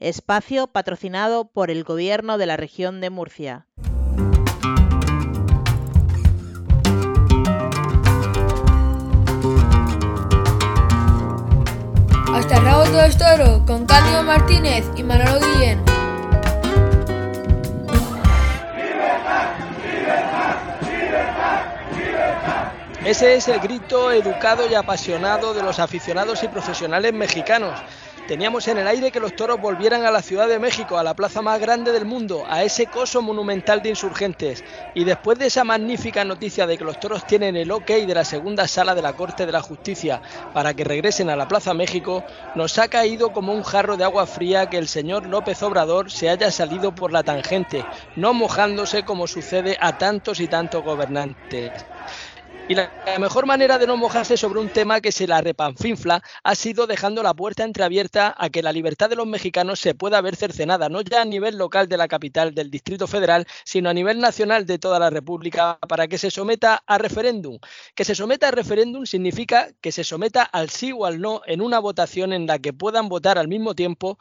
espacio patrocinado por el Gobierno de la región de Murcia. Hasta el rabo todo es toro, con Cándido Martínez y Manolo Guillén. Ese es el grito educado y apasionado de los aficionados y profesionales mexicanos. Teníamos en el aire que los toros volvieran a la Ciudad de México, a la plaza más grande del mundo, a ese coso monumental de insurgentes. Y después de esa magnífica noticia de que los toros tienen el ok de la segunda sala de la Corte de la Justicia para que regresen a la Plaza México, nos ha caído como un jarro de agua fría que el señor López Obrador se haya salido por la tangente, no mojándose como sucede a tantos y tantos gobernantes. Y la mejor manera de no mojarse sobre un tema que se la repanfinfla ha sido dejando la puerta entreabierta a que la libertad de los mexicanos se pueda ver cercenada, no ya a nivel local de la capital del Distrito Federal, sino a nivel nacional de toda la República para que se someta a referéndum. Que se someta a referéndum significa que se someta al sí o al no en una votación en la que puedan votar al mismo tiempo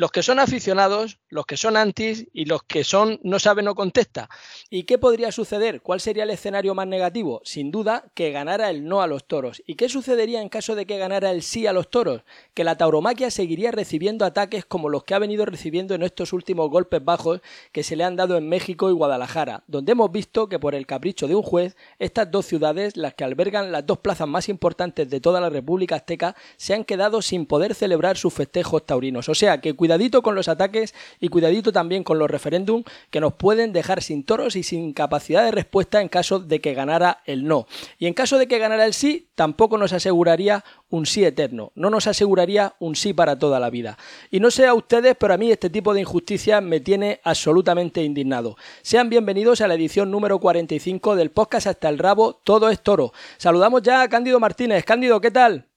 los que son aficionados, los que son antis y los que son no saben o contesta. ¿Y qué podría suceder? ¿Cuál sería el escenario más negativo? Sin duda que ganara el no a los toros. ¿Y qué sucedería en caso de que ganara el sí a los toros? Que la tauromaquia seguiría recibiendo ataques como los que ha venido recibiendo en estos últimos golpes bajos que se le han dado en México y Guadalajara, donde hemos visto que por el capricho de un juez, estas dos ciudades, las que albergan las dos plazas más importantes de toda la República Azteca, se han quedado sin poder celebrar sus festejos taurinos. O sea que cuidadito con los ataques y cuidadito también con los referéndum que nos pueden dejar sin toros y sin capacidad de respuesta en caso de que ganara el no. Y en caso de que ganara el sí, tampoco nos aseguraría un sí eterno, no nos aseguraría un sí para toda la vida. Y no sé a ustedes, pero a mí este tipo de injusticia me tiene absolutamente indignado. Sean bienvenidos a la edición número 45 del podcast Hasta el Rabo, Todo es Toro. Saludamos ya a Cándido Martínez. Cándido, ¿qué tal?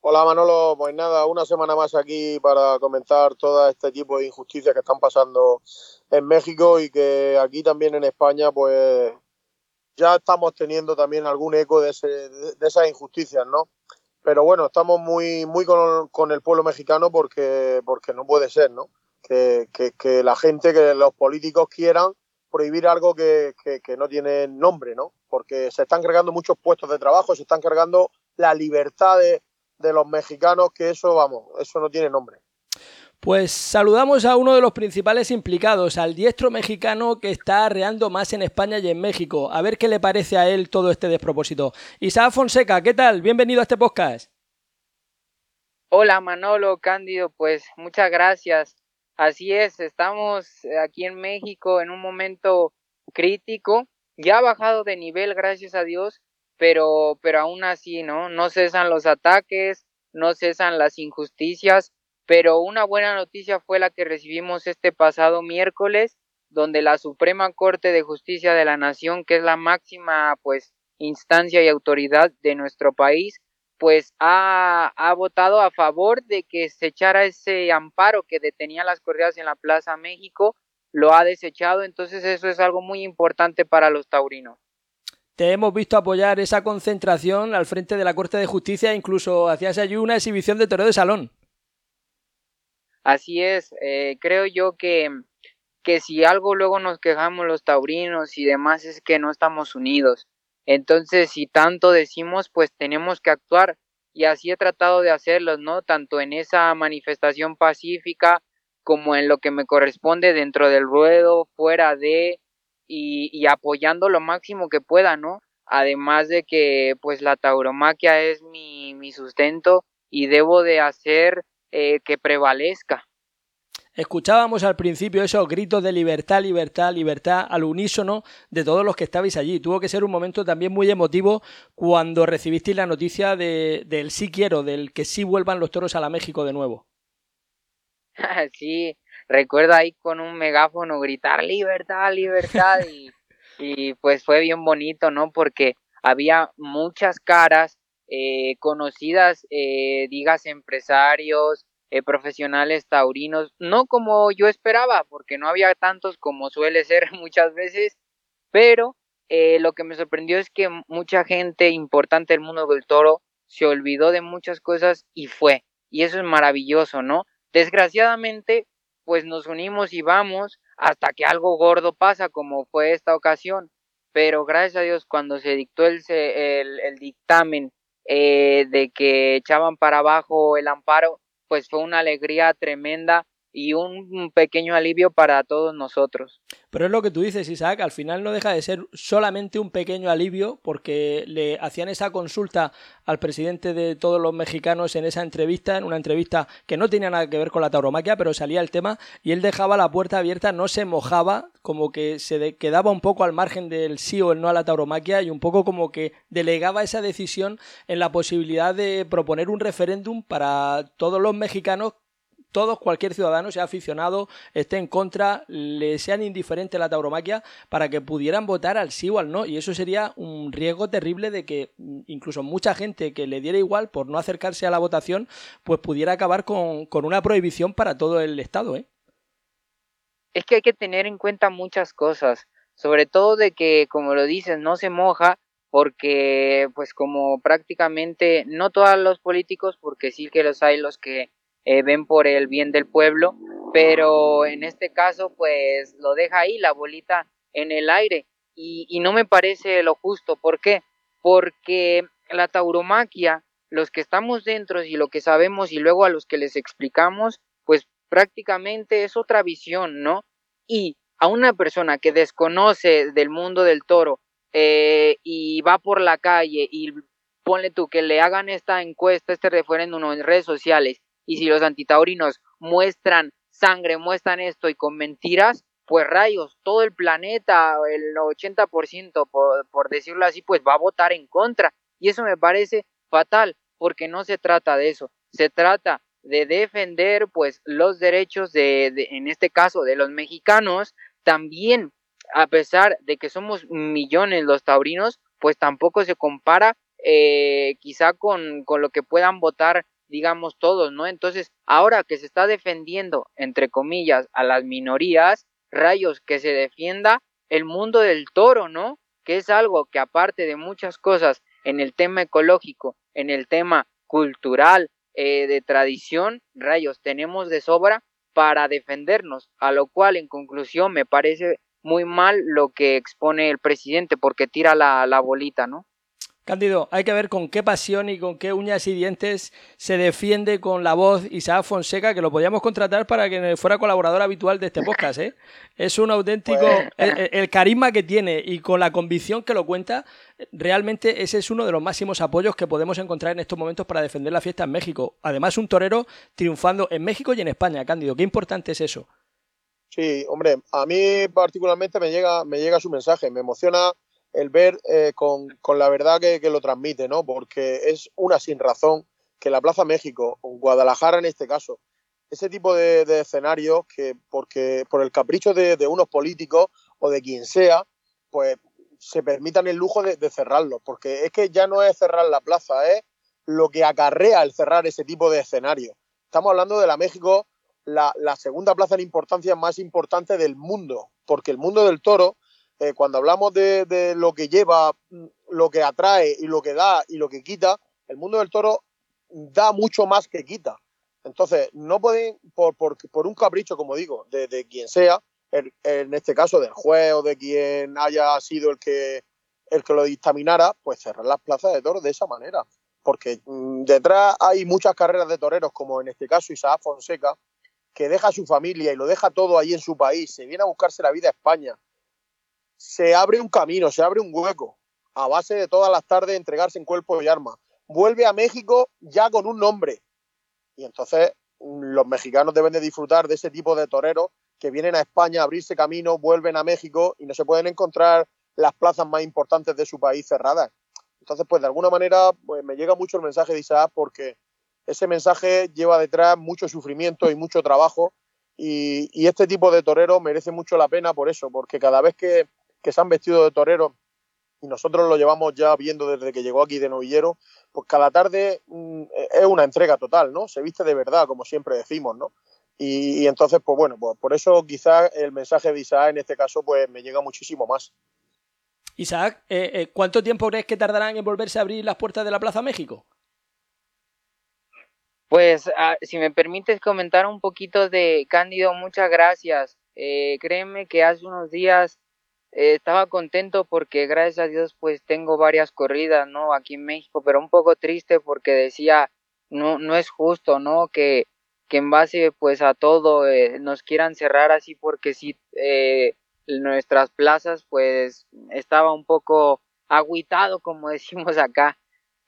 Hola Manolo, pues nada, una semana más aquí para comentar todo este tipo de injusticias que están pasando en México y que aquí también en España pues ya estamos teniendo también algún eco de, ese, de esas injusticias, ¿no? Pero bueno, estamos muy, muy con, el pueblo mexicano porque, porque no puede ser, ¿no? Que, que, la gente, que los políticos quieran prohibir algo que, que no tiene nombre, ¿no? Porque se están cargando muchos puestos de trabajo, se están cargando la libertad de, de los mexicanos, que eso, vamos, eso no tiene nombre. Pues saludamos a uno de los principales implicados, al diestro mexicano que está arreando más en España y en México. A ver qué le parece a él todo este despropósito. Isaac Fonseca, ¿qué tal? Bienvenido a este podcast. Hola Manolo, Cándido, pues muchas gracias. Así es, estamos aquí en México en un momento crítico. Ya ha bajado de nivel, gracias a Dios, pero, pero aún así, ¿no? No cesan los ataques, no cesan las injusticias, pero una buena noticia fue la que recibimos este pasado miércoles, donde la Suprema Corte de Justicia de la Nación, que es la máxima, pues, instancia y autoridad de nuestro país, pues ha, ha votado a favor de que se echara ese amparo que detenía las corridas en la Plaza México, lo ha desechado, entonces eso es algo muy importante para los taurinos te hemos visto apoyar esa concentración al frente de la Corte de Justicia, incluso hacías allí una exhibición de toreo de salón. Así es, eh, creo yo que, que si algo luego nos quejamos los taurinos y demás es que no estamos unidos. Entonces, si tanto decimos, pues tenemos que actuar y así he tratado de hacerlo, ¿no? Tanto en esa manifestación pacífica como en lo que me corresponde dentro del ruedo, fuera de, y, apoyando lo máximo que pueda, ¿no? Además de que pues la tauromaquia es mi, mi sustento y debo de hacer eh, que prevalezca. Escuchábamos al principio esos gritos de libertad, libertad, libertad al unísono de todos los que estabais allí. Tuvo que ser un momento también muy emotivo cuando recibisteis la noticia de, del sí quiero, del que sí vuelvan los toros a la México de nuevo. sí, recuerdo ahí con un megáfono gritar libertad, libertad y, y pues fue bien bonito, ¿no? Porque había muchas caras eh, conocidas, eh, digas empresarios, eh, profesionales taurinos, no como yo esperaba, porque no había tantos como suele ser muchas veces, pero eh, lo que me sorprendió es que mucha gente importante del mundo del toro se olvidó de muchas cosas y fue, y eso es maravilloso, ¿no? Desgraciadamente, pues nos unimos y vamos hasta que algo gordo pasa, como fue esta ocasión. Pero gracias a Dios, cuando se dictó el, el, dictamen eh, de que echaban para abajo el amparo, pues fue una alegría tremenda y un pequeño alivio para todos nosotros. Pero es lo que tú dices, Isaac, al final no deja de ser solamente un pequeño alivio porque le hacían esa consulta al presidente de todos los mexicanos en esa entrevista, en una entrevista que no tenía nada que ver con la tauromaquia, pero salía el tema y él dejaba la puerta abierta, no se mojaba, como que se quedaba un poco al margen del sí o el no a la tauromaquia y un poco como que delegaba esa decisión en la posibilidad de proponer un referéndum para todos los mexicanos todos, cualquier ciudadano, sea aficionado, esté en contra, le sean indiferente la tauromaquia, para que pudieran votar al sí o al no. Y eso sería un riesgo terrible de que mm, incluso mucha gente que le diera igual por no acercarse a la votación, pues pudiera acabar con, con una prohibición para todo el Estado. ¿eh? Es que hay que tener en cuenta muchas cosas, sobre todo de que, como lo dices, no se moja porque pues como prácticamente no todos los políticos porque sí que los hay los que eh, ven por el bien del pueblo, pero en este caso pues lo deja ahí la bolita en el aire y, no me parece lo justo. ¿Por qué? Porque la tauromaquia, los que estamos dentro y lo que sabemos y luego a los que les explicamos, pues prácticamente es otra visión, ¿no? Y a una persona que desconoce del mundo del toro eh, y va por la calle y ponle tú que le hagan esta encuesta, este referéndum en redes sociales y si los antitaurinos muestran sangre, muestran esto y con mentiras, pues rayos, todo el planeta, el 80%, por, por decirlo así, pues va a votar en contra. Y eso me parece fatal, porque no se trata de eso, se trata de defender pues los derechos de, en este caso de los mexicanos también a pesar de que somos millones los taurinos pues tampoco se compara eh, quizá con, con lo que puedan votar digamos todos, ¿no? Entonces, ahora que se está defendiendo, entre comillas, a las minorías, rayos, que se defienda el mundo del toro, ¿no? Que es algo que aparte de muchas cosas en el tema ecológico, en el tema cultural, eh, de tradición, rayos, tenemos de sobra para defendernos, a lo cual en conclusión me parece muy mal lo que expone el presidente porque tira la, la bolita, ¿no? Cándido, hay que ver con qué pasión y con qué uñas y dientes se defiende con la voz Isaac Fonseca, que lo podíamos contratar para que fuera colaborador habitual de este podcast. ¿eh? Es un auténtico. Pues- el, carisma que tiene y con la convicción que lo cuenta, realmente ese es uno de los máximos apoyos que podemos encontrar en estos momentos para defender la fiesta en México. Además, un torero triunfando en México y en España, Cándido. Qué importante es eso. Sí, hombre, a mí particularmente me llega, me llega su mensaje, me emociona el ver eh, con, la verdad que, lo transmite, ¿no? Porque es una sin razón que la Plaza México, o Guadalajara en este caso, ese tipo de, escenarios que porque por el capricho de, unos políticos o de quien sea, pues se permitan el lujo de, de cerrarlos, porque es que ya no es cerrar la plaza, es lo que acarrea el cerrar ese tipo de escenarios. Estamos hablando de la México, la, la segunda plaza en importancia más importante del mundo, porque el mundo del toro eh, cuando hablamos de, lo que lleva, lo que atrae y lo que da y lo que quita, el mundo del toro da mucho más que quita. Entonces, no pueden, por, un capricho, como digo, de, quien sea, en, este caso del juez de quien haya sido el que, el que lo dictaminara, pues cerrar las plazas de toros de esa manera. Porque mm, detrás hay muchas carreras de toreros, como en este caso Isaac Fonseca, que deja a su familia y lo deja todo ahí en su país, se viene a buscarse la vida a España, se abre un camino, se abre un hueco, a base de todas las tardes entregarse en cuerpo y arma. Vuelve a México ya con un nombre. Y entonces mm, los mexicanos deben de disfrutar de ese tipo de toreros que vienen a España a abrirse camino, vuelven a México y no se pueden encontrar las plazas más importantes de su país cerradas. Entonces, pues de alguna manera pues, me llega mucho el mensaje de Isaac porque ese mensaje lleva detrás mucho sufrimiento y mucho trabajo y, y este tipo de toreros merece mucho la pena por eso, porque cada vez que, que se han vestido de torero y nosotros lo llevamos ya viendo desde que llegó aquí de novillero, pues cada tarde mm, es una entrega total, ¿no? Se viste de verdad, como siempre decimos, ¿no? Y, entonces, pues bueno, pues por eso quizás el mensaje de Isaac en este caso pues me llega muchísimo más. Isaac, eh, eh, ¿cuánto tiempo crees que tardarán en volverse a abrir las puertas de la Plaza México? Pues ah, si me permites comentar un poquito de Cándido, muchas gracias. Eh, créeme que hace unos días eh, estaba contento porque gracias a Dios pues tengo varias corridas, ¿no? Aquí en México, pero un poco triste porque decía, no, no es justo, ¿no? Que, que en base pues a todo eh, nos quieran cerrar así porque si eh, nuestras plazas pues estaba un poco agüitado como decimos acá.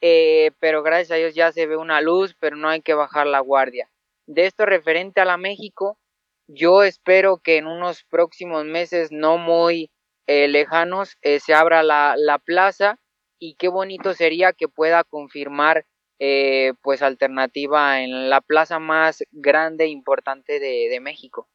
Eh, pero gracias a Dios ya se ve una luz, pero no hay que bajar la guardia. De esto referente a la México, yo espero que en unos próximos meses no muy eh, lejanos eh, se abra la, la, plaza y qué bonito sería que pueda confirmar eh, pues alternativa en la plaza más grande e importante de, de México.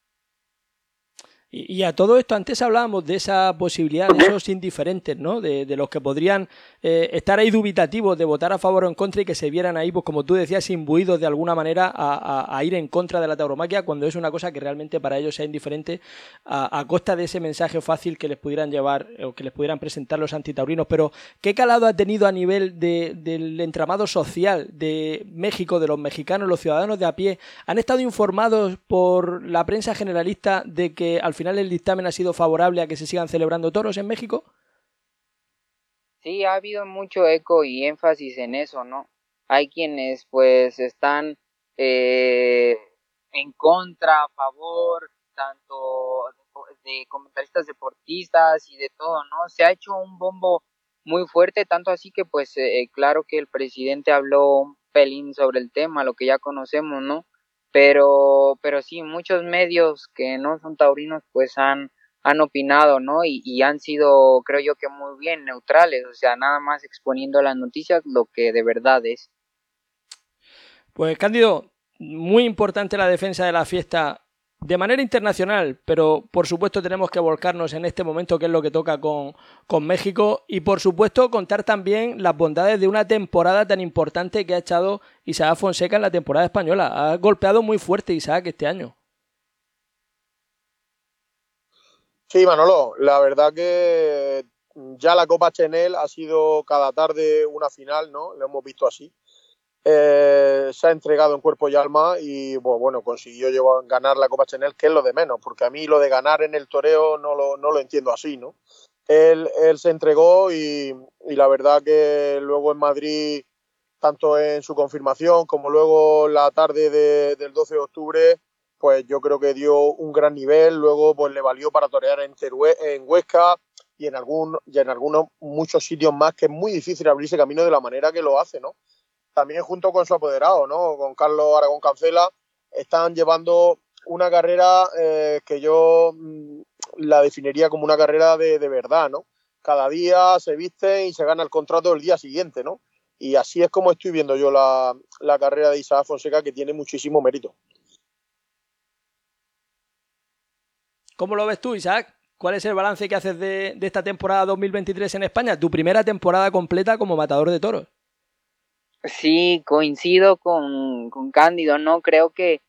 Y, a todo esto, antes hablábamos de esa posibilidad de esos indiferentes, ¿no? De, los que podrían eh, estar ahí dubitativos de votar a favor o en contra y que se vieran ahí, pues como tú decías, imbuidos de alguna manera a, ir en contra de la tauromaquia cuando es una cosa que realmente para ellos sea indiferente a, costa de ese mensaje fácil que les pudieran llevar o que les pudieran presentar los antitaurinos. Pero, ¿qué calado ha tenido a nivel del entramado social de México, de los mexicanos, los ciudadanos de a pie? ¿Han estado informados por la prensa generalista de que al final el dictamen ha sido favorable a que se sigan celebrando toros en México? Sí, ha habido mucho eco y énfasis en eso, ¿no? Hay quienes pues están eh, en contra, a favor, tanto de comentaristas deportistas y de todo, ¿no? Se ha hecho un bombo muy fuerte, tanto así que pues eh, claro que el presidente habló un pelín sobre el tema, lo que ya conocemos, ¿no? pero, pero sí, muchos medios que no son taurinos pues han, han opinado, ¿no? Y, y, han sido, creo yo que muy bien neutrales, o sea, nada más exponiendo las noticias lo que de verdad es. Pues Cándido, muy importante la defensa de la fiesta de manera internacional, pero por supuesto tenemos que volcarnos en este momento, que es lo que toca con, con, México, y por supuesto contar también las bondades de una temporada tan importante que ha echado Isaac Fonseca en la temporada española. Ha golpeado muy fuerte Isaac este año. Sí, Manolo, la verdad que ya la Copa Chenel ha sido cada tarde una final, ¿no? Lo hemos visto así. Eh, se ha entregado en cuerpo y alma y bueno, consiguió llevar, ganar la Copa Chanel, que es lo de menos, porque a mí lo de ganar en el toreo no lo, no lo entiendo así, ¿no? Él, él se entregó y, y, la verdad que luego en Madrid, tanto en su confirmación como luego la tarde de, del 12 de octubre, pues yo creo que dio un gran nivel, luego pues le valió para torear en, Terue, en Huesca y en, algún, y en algunos muchos sitios más que es muy difícil abrirse camino de la manera que lo hace, ¿no? también junto con su apoderado, ¿no? Con Carlos Aragón Cancela, están llevando una carrera eh, que yo mm, la definiría como una carrera de, verdad, ¿no? Cada día se viste y se gana el contrato el día siguiente, ¿no? Y así es como estoy viendo yo la, la carrera de Isaac Fonseca, que tiene muchísimo mérito. ¿Cómo lo ves tú, Isaac? ¿Cuál es el balance que haces de, esta temporada 2023 en España? Tu primera temporada completa como matador de toros. Sí, coincido con, con Cándido, ¿no? Creo que,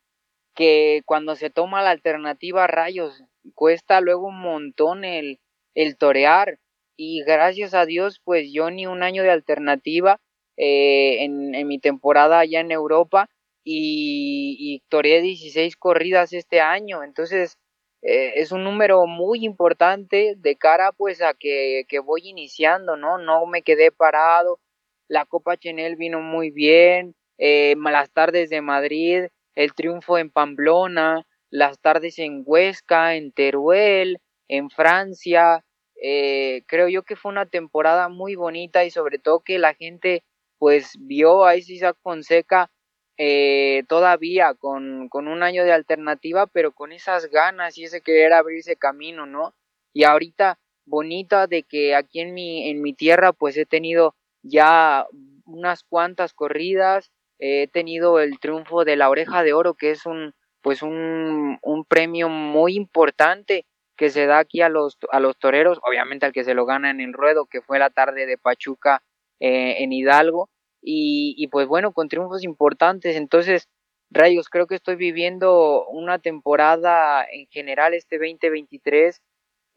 que cuando se toma la alternativa rayos, cuesta luego un montón el, el torear. Y gracias a Dios, pues yo ni un año de alternativa eh, en, en, mi temporada allá en Europa y, y toreé 16 corridas este año. Entonces, eh, es un número muy importante de cara pues a que, que voy iniciando, ¿no? No me quedé parado, la Copa Chenel vino muy bien, eh, las tardes de Madrid, el triunfo en Pamplona, las tardes en Huesca, en Teruel, en Francia. Eh, creo yo que fue una temporada muy bonita y sobre todo que la gente pues vio a Isaac Fonseca eh, todavía con, con un año de alternativa, pero con esas ganas y ese querer abrirse camino, ¿no? Y ahorita bonita de que aquí en mi, en mi tierra pues he tenido ya unas cuantas corridas, he tenido el triunfo de la oreja de oro, que es un pues un, un premio muy importante que se da aquí a los, a los toreros, obviamente al que se lo gana en ruedo, que fue la tarde de Pachuca eh, en Hidalgo, y, y pues bueno, con triunfos importantes, entonces Rayos, creo que estoy viviendo una temporada en general este 2023,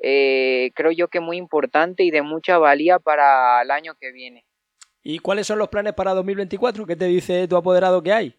eh, creo yo que muy importante y de mucha valía para el año que viene. ¿Y cuáles son los planes para 2024? ¿Qué te dice tu apoderado que hay?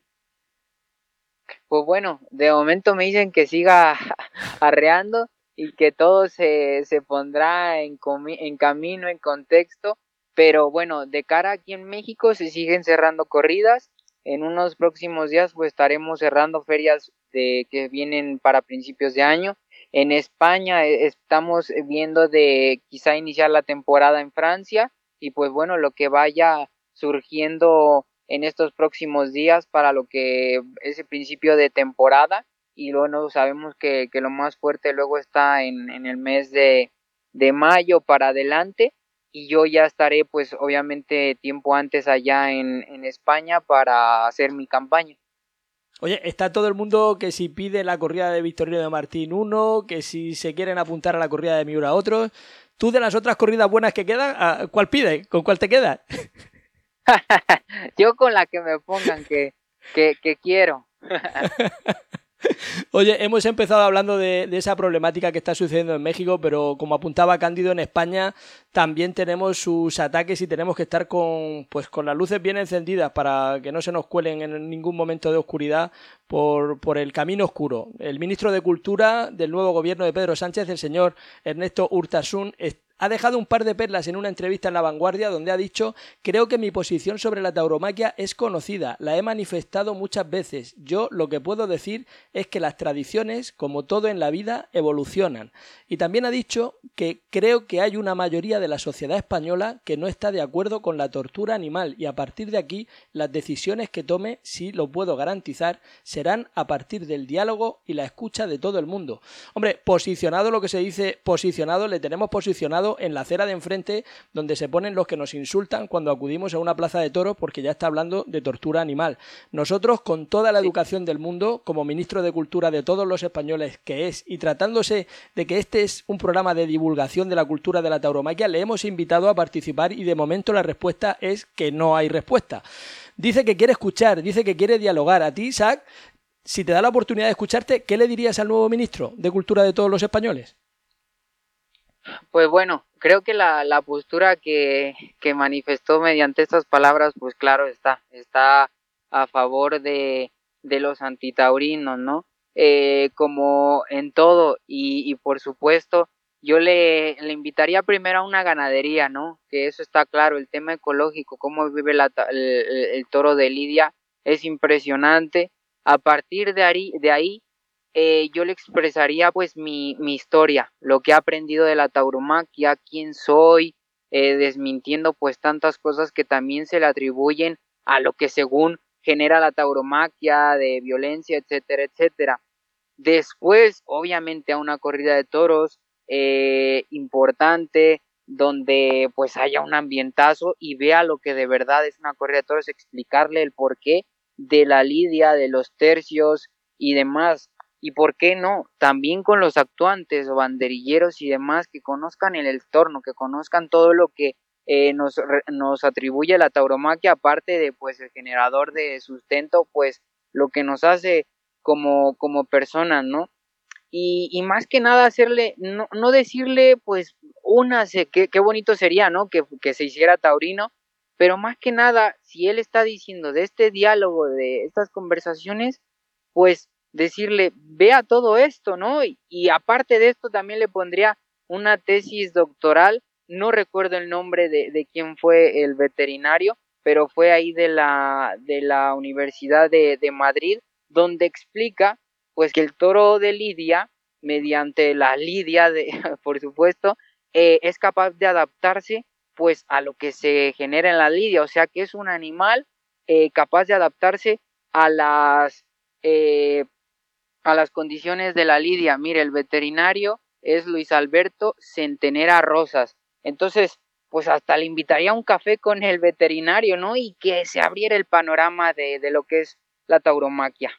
pues bueno, de momento me dicen que siga arreando y que todo se, se pondrá en, en camino, en contexto. Pero bueno, de cara aquí en México se siguen cerrando corridas. En unos próximos días pues estaremos cerrando ferias de, que vienen para principios de año. En España eh, estamos viendo de quizá iniciar la temporada en Francia y pues bueno, lo que vaya surgiendo en estos próximos días para lo que es el principio de temporada y bueno, sabemos que, que lo más fuerte luego está en, en el mes de, de mayo para adelante y yo ya estaré pues obviamente tiempo antes allá en, en España para hacer mi campaña. Oye, está todo el mundo que si pide la corrida de Victorino de Martín uno, que si se quieren apuntar a la corrida de Miura otros. ¿Tú de las otras corridas buenas que quedan, cuál pides? ¿Con cuál te quedas? Yo con la que me pongan que, que, que quiero. Oye, hemos empezado hablando de, esa problemática que está sucediendo en México, pero como apuntaba Cándido, en España también tenemos sus ataques y tenemos que estar con, pues, con las luces bien encendidas para que no se nos cuelen en ningún momento de oscuridad por, por el camino oscuro. El ministro de Cultura del nuevo gobierno de Pedro Sánchez, el señor Ernesto Urtasun, ha dejado un par de perlas en una entrevista en La Vanguardia donde ha dicho creo que mi posición sobre la tauromaquia es conocida, la he manifestado muchas veces. Yo lo que puedo decir es que las tradiciones, como todo en la vida, evolucionan. Y también ha dicho que creo que hay una mayoría de la sociedad española que no está de acuerdo con la tortura animal y a partir de aquí las decisiones que tome, si lo puedo garantizar, serán a partir del diálogo y la escucha de todo el mundo. Hombre, posicionado lo que se dice posicionado, le tenemos posicionado en la acera de enfrente donde se ponen los que nos insultan cuando acudimos a una plaza de toros porque ya está hablando de tortura animal. Nosotros, con toda la educación del mundo, como ministro de Cultura de todos los españoles que es, y tratándose de que este es un programa de divulgación de la cultura de la tauromaquia, le hemos invitado a participar y de momento la respuesta es que no hay respuesta. Dice que quiere escuchar, dice que quiere dialogar. A ti, Isaac, si te da la oportunidad de escucharte, ¿qué le dirías al nuevo ministro de Cultura de todos los españoles? Pues bueno, creo que la, la postura que, que manifestó mediante estas palabras, pues claro está, está a favor de, de los antitaurinos, ¿no? Eh, como en todo, y, y por supuesto, yo le, le, invitaría primero a una ganadería, ¿no? Que eso está claro, el tema ecológico, cómo vive el, el, toro de Lidia, es impresionante. A partir de ahí, de ahí eh, yo le expresaría pues mi, mi, historia, lo que he aprendido de la tauromaquia, quién soy, eh, desmintiendo pues tantas cosas que también se le atribuyen a lo que según genera la tauromaquia de violencia, etcétera, etcétera. Después, obviamente, a una corrida de toros eh, importante, donde pues haya un ambientazo y vea lo que de verdad es una corrida de toros, explicarle el porqué de la lidia, de los tercios y demás y por qué no, también con los actuantes o banderilleros y demás que conozcan el entorno, que conozcan todo lo que eh, nos, nos atribuye la tauromaquia, aparte de pues el generador de sustento, pues lo que nos hace como, como personas, ¿no? Y, y más que nada hacerle, no, no decirle pues una, qué, qué bonito sería, ¿no? Que, que se hiciera taurino, pero más que nada, si él está diciendo de este diálogo, de estas conversaciones, pues decirle, vea todo esto, ¿no? Y, aparte de esto también le pondría una tesis doctoral, no recuerdo el nombre de, de quién fue el veterinario, pero fue ahí de la, de la Universidad de, de Madrid, donde explica pues que el toro de Lidia, mediante la Lidia, de, por supuesto, eh, es capaz de adaptarse pues a lo que se genera en la Lidia, o sea que es un animal eh, capaz de adaptarse a las eh, a las condiciones de la lidia. Mire, el veterinario es Luis Alberto Centenera Rosas. Entonces, pues hasta le invitaría a un café con el veterinario, ¿no? Y que se abriera el panorama de, de lo que es la tauromaquia.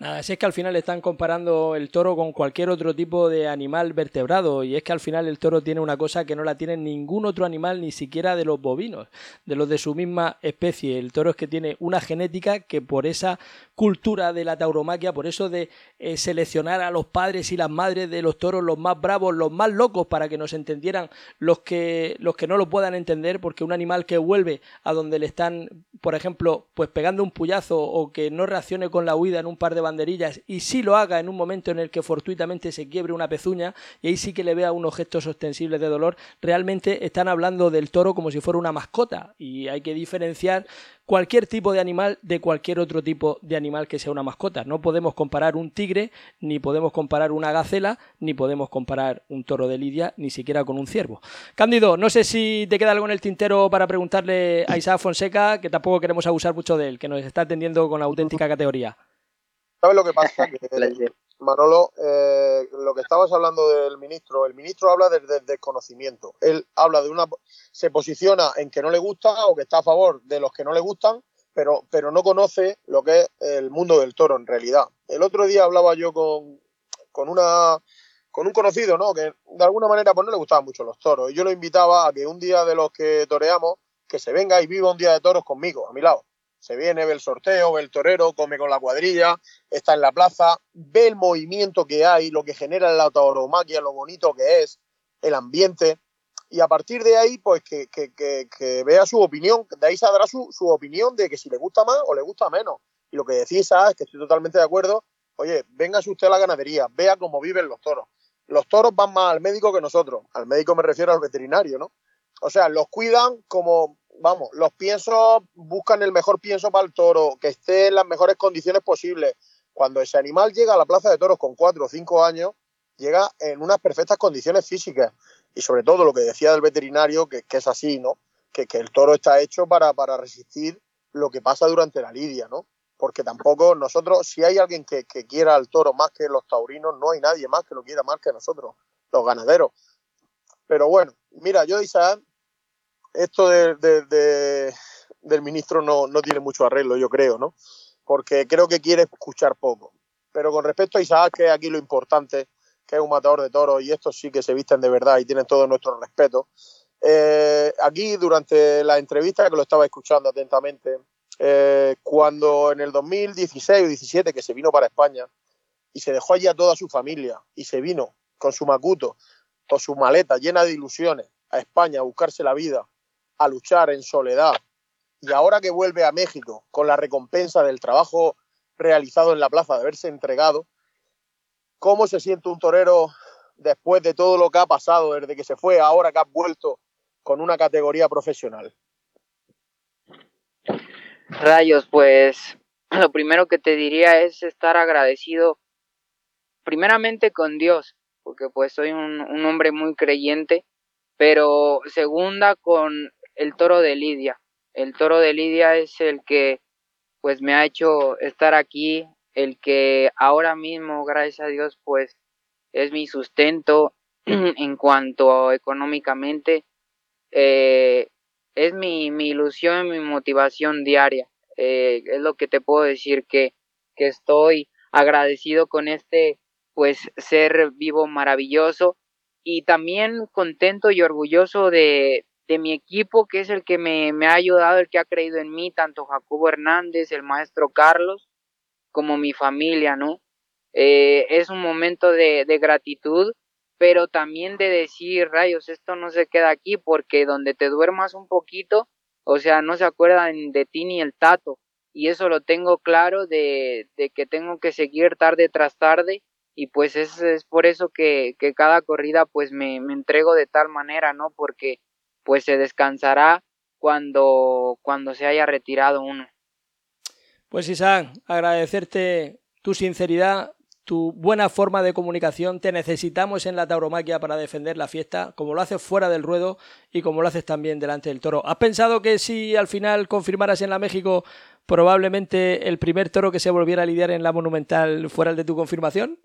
Nada, si es que al final están comparando el toro con cualquier otro tipo de animal vertebrado y es que al final el toro tiene una cosa que no la tiene ningún otro animal, ni siquiera de los bovinos, de los de su misma especie. El toro es que tiene una genética que por esa cultura de la tauromaquia, por eso de eh, seleccionar a los padres y las madres de los toros, los más bravos, los más locos, para que nos entendieran los que, los que no lo puedan entender, porque un animal que vuelve a donde le están, por ejemplo, pues pegando un puyazo o que no reaccione con la huida en un par de y sí lo haga en un momento en el que fortuitamente se quiebre una pezuña y ahí sí que le vea unos gestos ostensibles de dolor, realmente están hablando del toro como si fuera una mascota y hay que diferenciar cualquier tipo de animal de cualquier otro tipo de animal que sea una mascota. No podemos comparar un tigre, ni podemos comparar una gacela, ni podemos comparar un toro de lidia, ni siquiera con un ciervo. Cándido, no sé si te queda algo en el tintero para preguntarle a Isaac Fonseca, que tampoco queremos abusar mucho de él, que nos está atendiendo con auténtica categoría. ¿Sabes lo que pasa? Que, Manolo, eh, lo que estabas hablando del ministro, el ministro habla desde desconocimiento. Él habla de una. se posiciona en que no le gusta o que está a favor de los que no le gustan, pero, pero no conoce lo que es el mundo del toro en realidad. El otro día hablaba yo con, con una con un conocido, ¿no? Que de alguna manera pues no le gustaban mucho los toros. Y yo lo invitaba a que un día de los que toreamos, que se venga y viva un día de toros conmigo, a mi lado se viene, ve el sorteo, ve el torero, come con la cuadrilla, está en la plaza, ve el movimiento que hay, lo que genera la tauromaquia, lo bonito que es, el ambiente, y a partir de ahí, pues que, vea su opinión, de ahí saldrá su, su, opinión de que si le gusta más o le gusta menos. Y lo que decís, es que estoy totalmente de acuerdo, oye, véngase usted a la ganadería, vea cómo viven los toros. Los toros van más al médico que nosotros, al médico me refiero al veterinario, ¿no? O sea, los cuidan como vamos, los piensos buscan el mejor pienso para el toro, que esté en las mejores condiciones posibles. Cuando ese animal llega a la plaza de toros con cuatro o cinco años, llega en unas perfectas condiciones físicas. Y sobre todo lo que decía del veterinario, que, es así, ¿no? Que, el toro está hecho para, para, resistir lo que pasa durante la lidia, ¿no? Porque tampoco nosotros, si hay alguien que, que quiera al toro más que los taurinos, no hay nadie más que lo quiera más que nosotros, los ganaderos. Pero bueno, mira, yo Isaac esto de, del ministro no, no, tiene mucho arreglo, yo creo, ¿no? Porque creo que quiere escuchar poco. Pero con respecto a Isaac, que aquí lo importante, que es un matador de toros, y estos sí que se visten de verdad y tienen todo nuestro respeto. Eh, aquí, durante la entrevista, que lo estaba escuchando atentamente, eh, cuando en el 2016 o 2017 que se vino para España y se dejó allí a toda su familia y se vino con su macuto, con su maleta llena de ilusiones a España a buscarse la vida a luchar en soledad y ahora que vuelve a México con la recompensa del trabajo realizado en la plaza, de haberse entregado, ¿cómo se siente un torero después de todo lo que ha pasado desde que se fue, ahora que ha vuelto con una categoría profesional? Rayos, pues lo primero que te diría es estar agradecido primeramente con Dios, porque pues soy un, un hombre muy creyente, pero segunda con el toro de Lidia. El toro de Lidia es el que pues me ha hecho estar aquí, el que ahora mismo, gracias a Dios, pues es mi sustento en cuanto económicamente. Eh, es mi, mi, ilusión, mi motivación diaria. Eh, es lo que te puedo decir que, que estoy agradecido con este pues ser vivo maravilloso y también contento y orgulloso de, de mi equipo, que es el que me, ha ayudado, el que ha creído en mí, tanto Jacobo Hernández, el maestro Carlos, como mi familia, ¿no? Eh, es un momento de, de gratitud, pero también de decir, rayos, esto no se queda aquí, porque donde te duermas un poquito, o sea, no se acuerdan de ti ni el tato, y eso lo tengo claro de, de que tengo que seguir tarde tras tarde, y pues es, es por eso que, que cada corrida pues me, me entrego de tal manera, ¿no? Porque pues se descansará cuando, cuando se haya retirado uno. Pues Isaac, agradecerte tu sinceridad, tu buena forma de comunicación. Te necesitamos en la tauromaquia para defender la fiesta, como lo haces fuera del ruedo y como lo haces también delante del toro. ¿Has pensado que si al final confirmaras en la México, probablemente el primer toro que se volviera a lidiar en la Monumental fuera el de tu confirmación?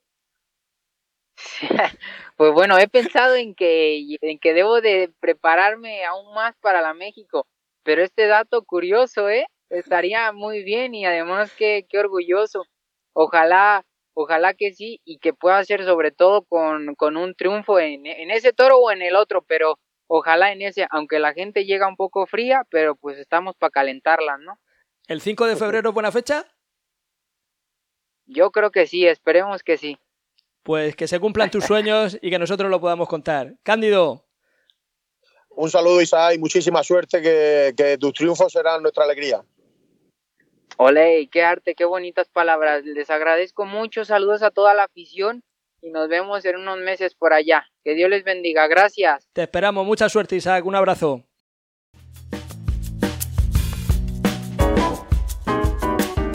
Pues bueno, he pensado en que, en que debo de prepararme aún más para la México, pero este dato curioso, ¿eh? Estaría muy bien y además que qué orgulloso. Ojalá, ojalá que sí y que pueda ser sobre todo con, con un triunfo en, en ese toro o en el otro, pero ojalá en ese, aunque la gente llega un poco fría, pero pues estamos para calentarla, ¿no? ¿El 5 de febrero es buena fecha? Yo creo que sí, esperemos que sí pues que se cumplan tus sueños y que nosotros lo podamos contar. Cándido. Un saludo, Isaac, y muchísima suerte, que, que tus triunfos serán nuestra alegría. Ole, qué arte, qué bonitas palabras. Les agradezco mucho. Saludos a toda la afición y nos vemos en unos meses por allá. Que Dios les bendiga. Gracias. Te esperamos. Mucha suerte, Isaac. Un abrazo.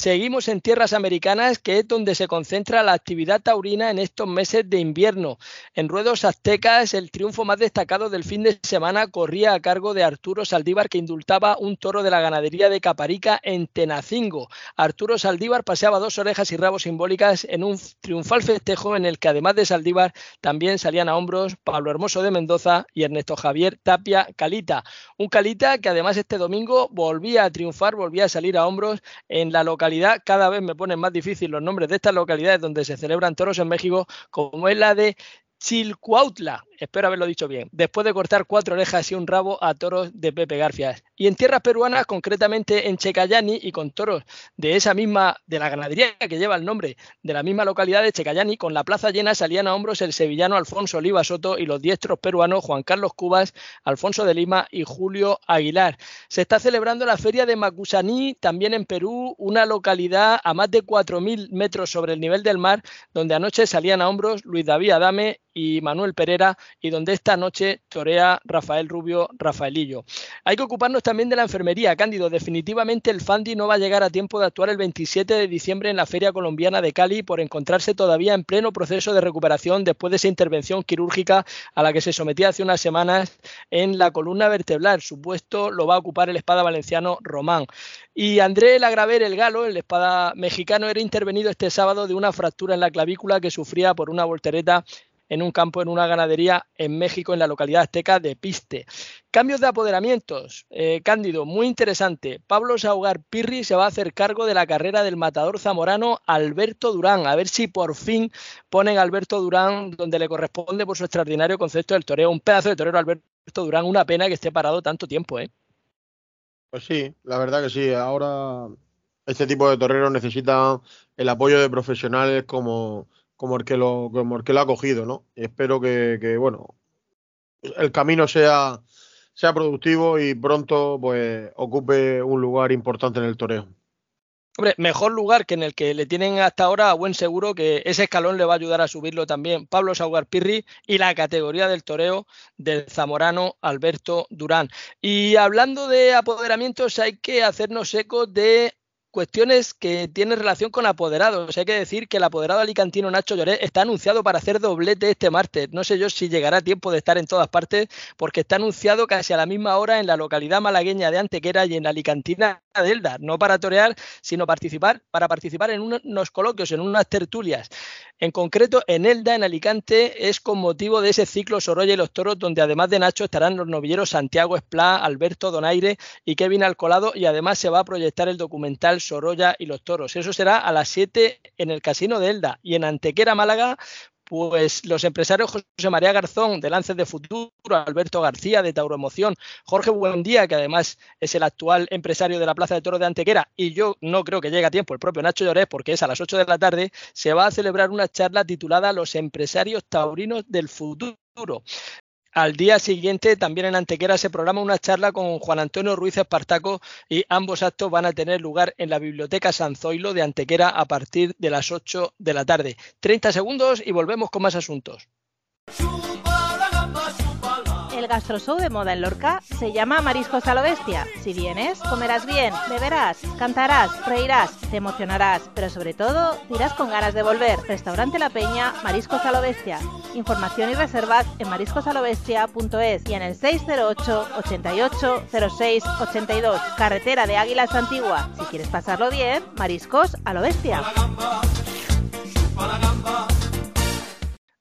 Seguimos en tierras americanas, que es donde se concentra la actividad taurina en estos meses de invierno. En ruedos aztecas, el triunfo más destacado del fin de semana corría a cargo de Arturo Saldívar, que indultaba un toro de la ganadería de Caparica en Tenacingo. Arturo Saldívar paseaba dos orejas y rabos simbólicas en un triunfal festejo en el que, además de Saldívar, también salían a hombros Pablo Hermoso de Mendoza y Ernesto Javier Tapia Calita. Un Calita que además este domingo volvía a triunfar, volvía a salir a hombros en la localidad cada vez me ponen más difícil los nombres de estas localidades donde se celebran toros en México, como es la de Chilcuautla, espero haberlo dicho bien, después de cortar cuatro orejas y un rabo a toros de Pepe Garfias. Y en tierras peruanas, concretamente en Checayani, y con toros de esa misma, de la ganadería que lleva el nombre de la misma localidad de Checayani, con la plaza llena salían a hombros el sevillano Alfonso Oliva Soto y los diestros peruanos Juan Carlos Cubas, Alfonso de Lima y Julio Aguilar. Se está celebrando la feria de Macusaní, también en Perú, una localidad a más de 4.000 metros sobre el nivel del mar, donde anoche salían a hombros Luis David Adame y Manuel Pereira y donde esta noche torea Rafael Rubio Rafaelillo. Hay que ocuparnos también de la enfermería, Cándido. Definitivamente el Fandi no va a llegar a tiempo de actuar el 27 de diciembre en la Feria Colombiana de Cali por encontrarse todavía en pleno proceso de recuperación después de esa intervención quirúrgica a la que se sometía hace unas semanas en la columna vertebral. Su puesto lo va a ocupar el espada valenciano Román. Y André Lagraver, el galo, el espada mexicano, era intervenido este sábado de una fractura en la clavícula que sufría por una voltereta en un campo en una ganadería en México, en la localidad azteca de Piste. Cambios de apoderamientos. Eh, Cándido, muy interesante. Pablo Saugar Pirri se va a hacer cargo de la carrera del matador zamorano Alberto Durán. A ver si por fin ponen a Alberto Durán donde le corresponde por su extraordinario concepto del toreo. Un pedazo de torero Alberto Durán. Una pena que esté parado tanto tiempo, ¿eh? Pues sí, la verdad que sí. Ahora este tipo de toreros necesita el apoyo de profesionales como como el que lo, como el que lo ha cogido, ¿no? espero que, bueno, el camino sea, sea productivo y pronto pues ocupe un lugar importante en el toreo. Hombre, mejor lugar que en el que le tienen hasta ahora a buen seguro que ese escalón le va a ayudar a subirlo también Pablo Saugar Pirri y la categoría del toreo del zamorano Alberto Durán. Y hablando de apoderamientos, hay que hacernos eco de cuestiones que tienen relación con apoderados. Hay que decir que el apoderado alicantino Nacho Lloret está anunciado para hacer doblete este martes. No sé yo si llegará tiempo de estar en todas partes, porque está anunciado casi a la misma hora en la localidad malagueña de Antequera y en la alicantina de Elda, no para torear, sino participar, para participar en unos coloquios, en unas tertulias. En concreto, en Elda, en Alicante, es con motivo de ese ciclo Sorolla y los Toros, donde además de Nacho estarán los novilleros Santiago Esplá, Alberto Donaire y Kevin Alcolado, y además se va a proyectar el documental Sorolla y los Toros. Eso será a las 7 en el Casino de Elda. Y en Antequera, Málaga, pues los empresarios José María Garzón de Lances de Futuro, Alberto García de Tauro Emoción, Jorge Buendía, que además es el actual empresario de la Plaza de Toros de Antequera, y yo no creo que llegue a tiempo el propio Nacho Llorés, porque es a las 8 de la tarde, se va a celebrar una charla titulada Los empresarios taurinos del futuro. Al día siguiente, también en Antequera, se programa una charla con Juan Antonio Ruiz Espartaco y ambos actos van a tener lugar en la Biblioteca San Zoilo de Antequera a partir de las 8 de la tarde. 30 segundos y volvemos con más asuntos. El gastroshow de moda en Lorca se llama Mariscos a lo Bestia. Si vienes, comerás bien, beberás, cantarás, reirás, te emocionarás, pero sobre todo dirás con ganas de volver. Restaurante La Peña, Mariscos a lo Bestia. Información y reservas en mariscosalobestia.es y en el 608 88 06 82. Carretera de Águilas Antigua. Si quieres pasarlo bien, Mariscos a lo Bestia.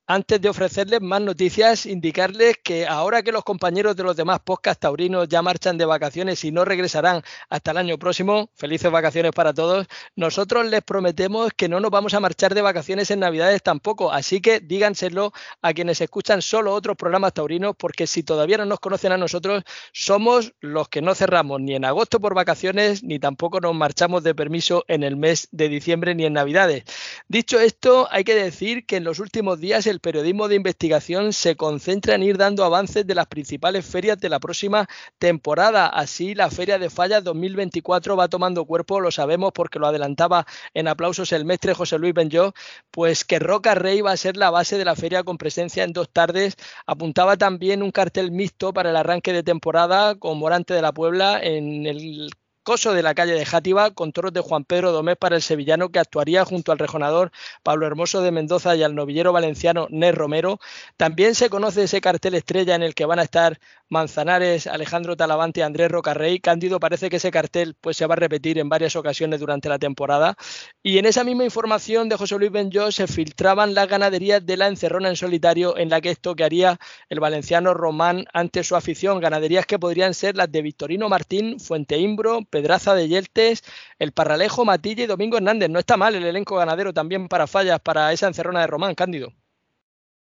Antes de ofrecerles más noticias, indicarles que ahora que los compañeros de los demás podcast taurinos ya marchan de vacaciones y no regresarán hasta el año próximo, felices vacaciones para todos, nosotros les prometemos que no nos vamos a marchar de vacaciones en Navidades tampoco, así que díganselo a quienes escuchan solo otros programas taurinos, porque si todavía no nos conocen a nosotros, somos los que no cerramos ni en agosto por vacaciones, ni tampoco nos marchamos de permiso en el mes de diciembre ni en Navidades. Dicho esto, hay que decir que en los últimos días el periodismo de investigación se concentra en ir dando avances de las principales ferias de la próxima temporada. Así, la Feria de Fallas 2024 va tomando cuerpo, lo sabemos porque lo adelantaba en aplausos el mestre José Luis Benjó, pues que Roca Rey va a ser la base de la feria con presencia en dos tardes. Apuntaba también un cartel mixto para el arranque de temporada con Morante de la Puebla en el coso de la calle de Játiva con toros de Juan Pedro Domés para el sevillano que actuaría junto al rejonador Pablo Hermoso de Mendoza y al novillero valenciano Ner Romero. También se conoce ese cartel estrella en el que van a estar Manzanares, Alejandro Talavante y Andrés Rocarrey. Cándido parece que ese cartel pues, se va a repetir en varias ocasiones durante la temporada. Y en esa misma información de José Luis Benjó se filtraban las ganaderías de la Encerrona en solitario en la que esto que haría el valenciano Román ante su afición. Ganaderías que podrían ser las de Victorino Martín, Fuente Imbro, Pedraza de Yeltes, el Parralejo, Matilla y Domingo Hernández. No está mal el elenco ganadero también para fallas para esa Encerrona de Román, Cándido.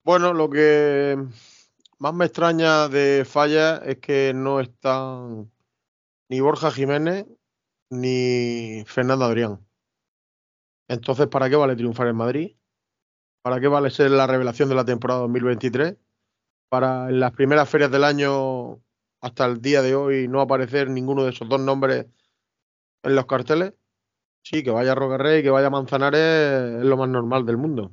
Bueno, lo que más me extraña de Falla es que no están ni Borja Jiménez ni Fernando Adrián. Entonces, ¿para qué vale triunfar en Madrid? ¿Para qué vale ser la revelación de la temporada 2023? Para las primeras ferias del año hasta el día de hoy no aparecer ninguno de esos dos nombres en los carteles. Sí, que vaya Roque que vaya Manzanares es lo más normal del mundo.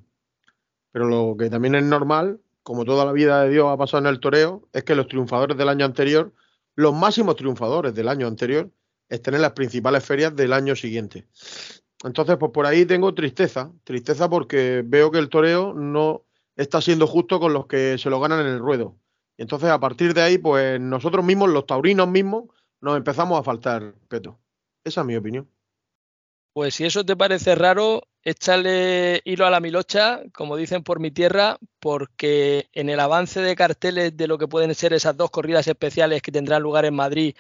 Pero lo que también es normal como toda la vida de Dios ha pasado en el toreo, es que los triunfadores del año anterior, los máximos triunfadores del año anterior, estén en las principales ferias del año siguiente. Entonces, pues por ahí tengo tristeza, tristeza porque veo que el toreo no está siendo justo con los que se lo ganan en el ruedo. Entonces, a partir de ahí, pues nosotros mismos, los taurinos mismos, nos empezamos a faltar respeto. Esa es mi opinión. Pues si eso te parece raro, échale hilo a la milocha, como dicen por mi tierra, porque en el avance de carteles de lo que pueden ser esas dos corridas especiales que tendrán lugar en Madrid,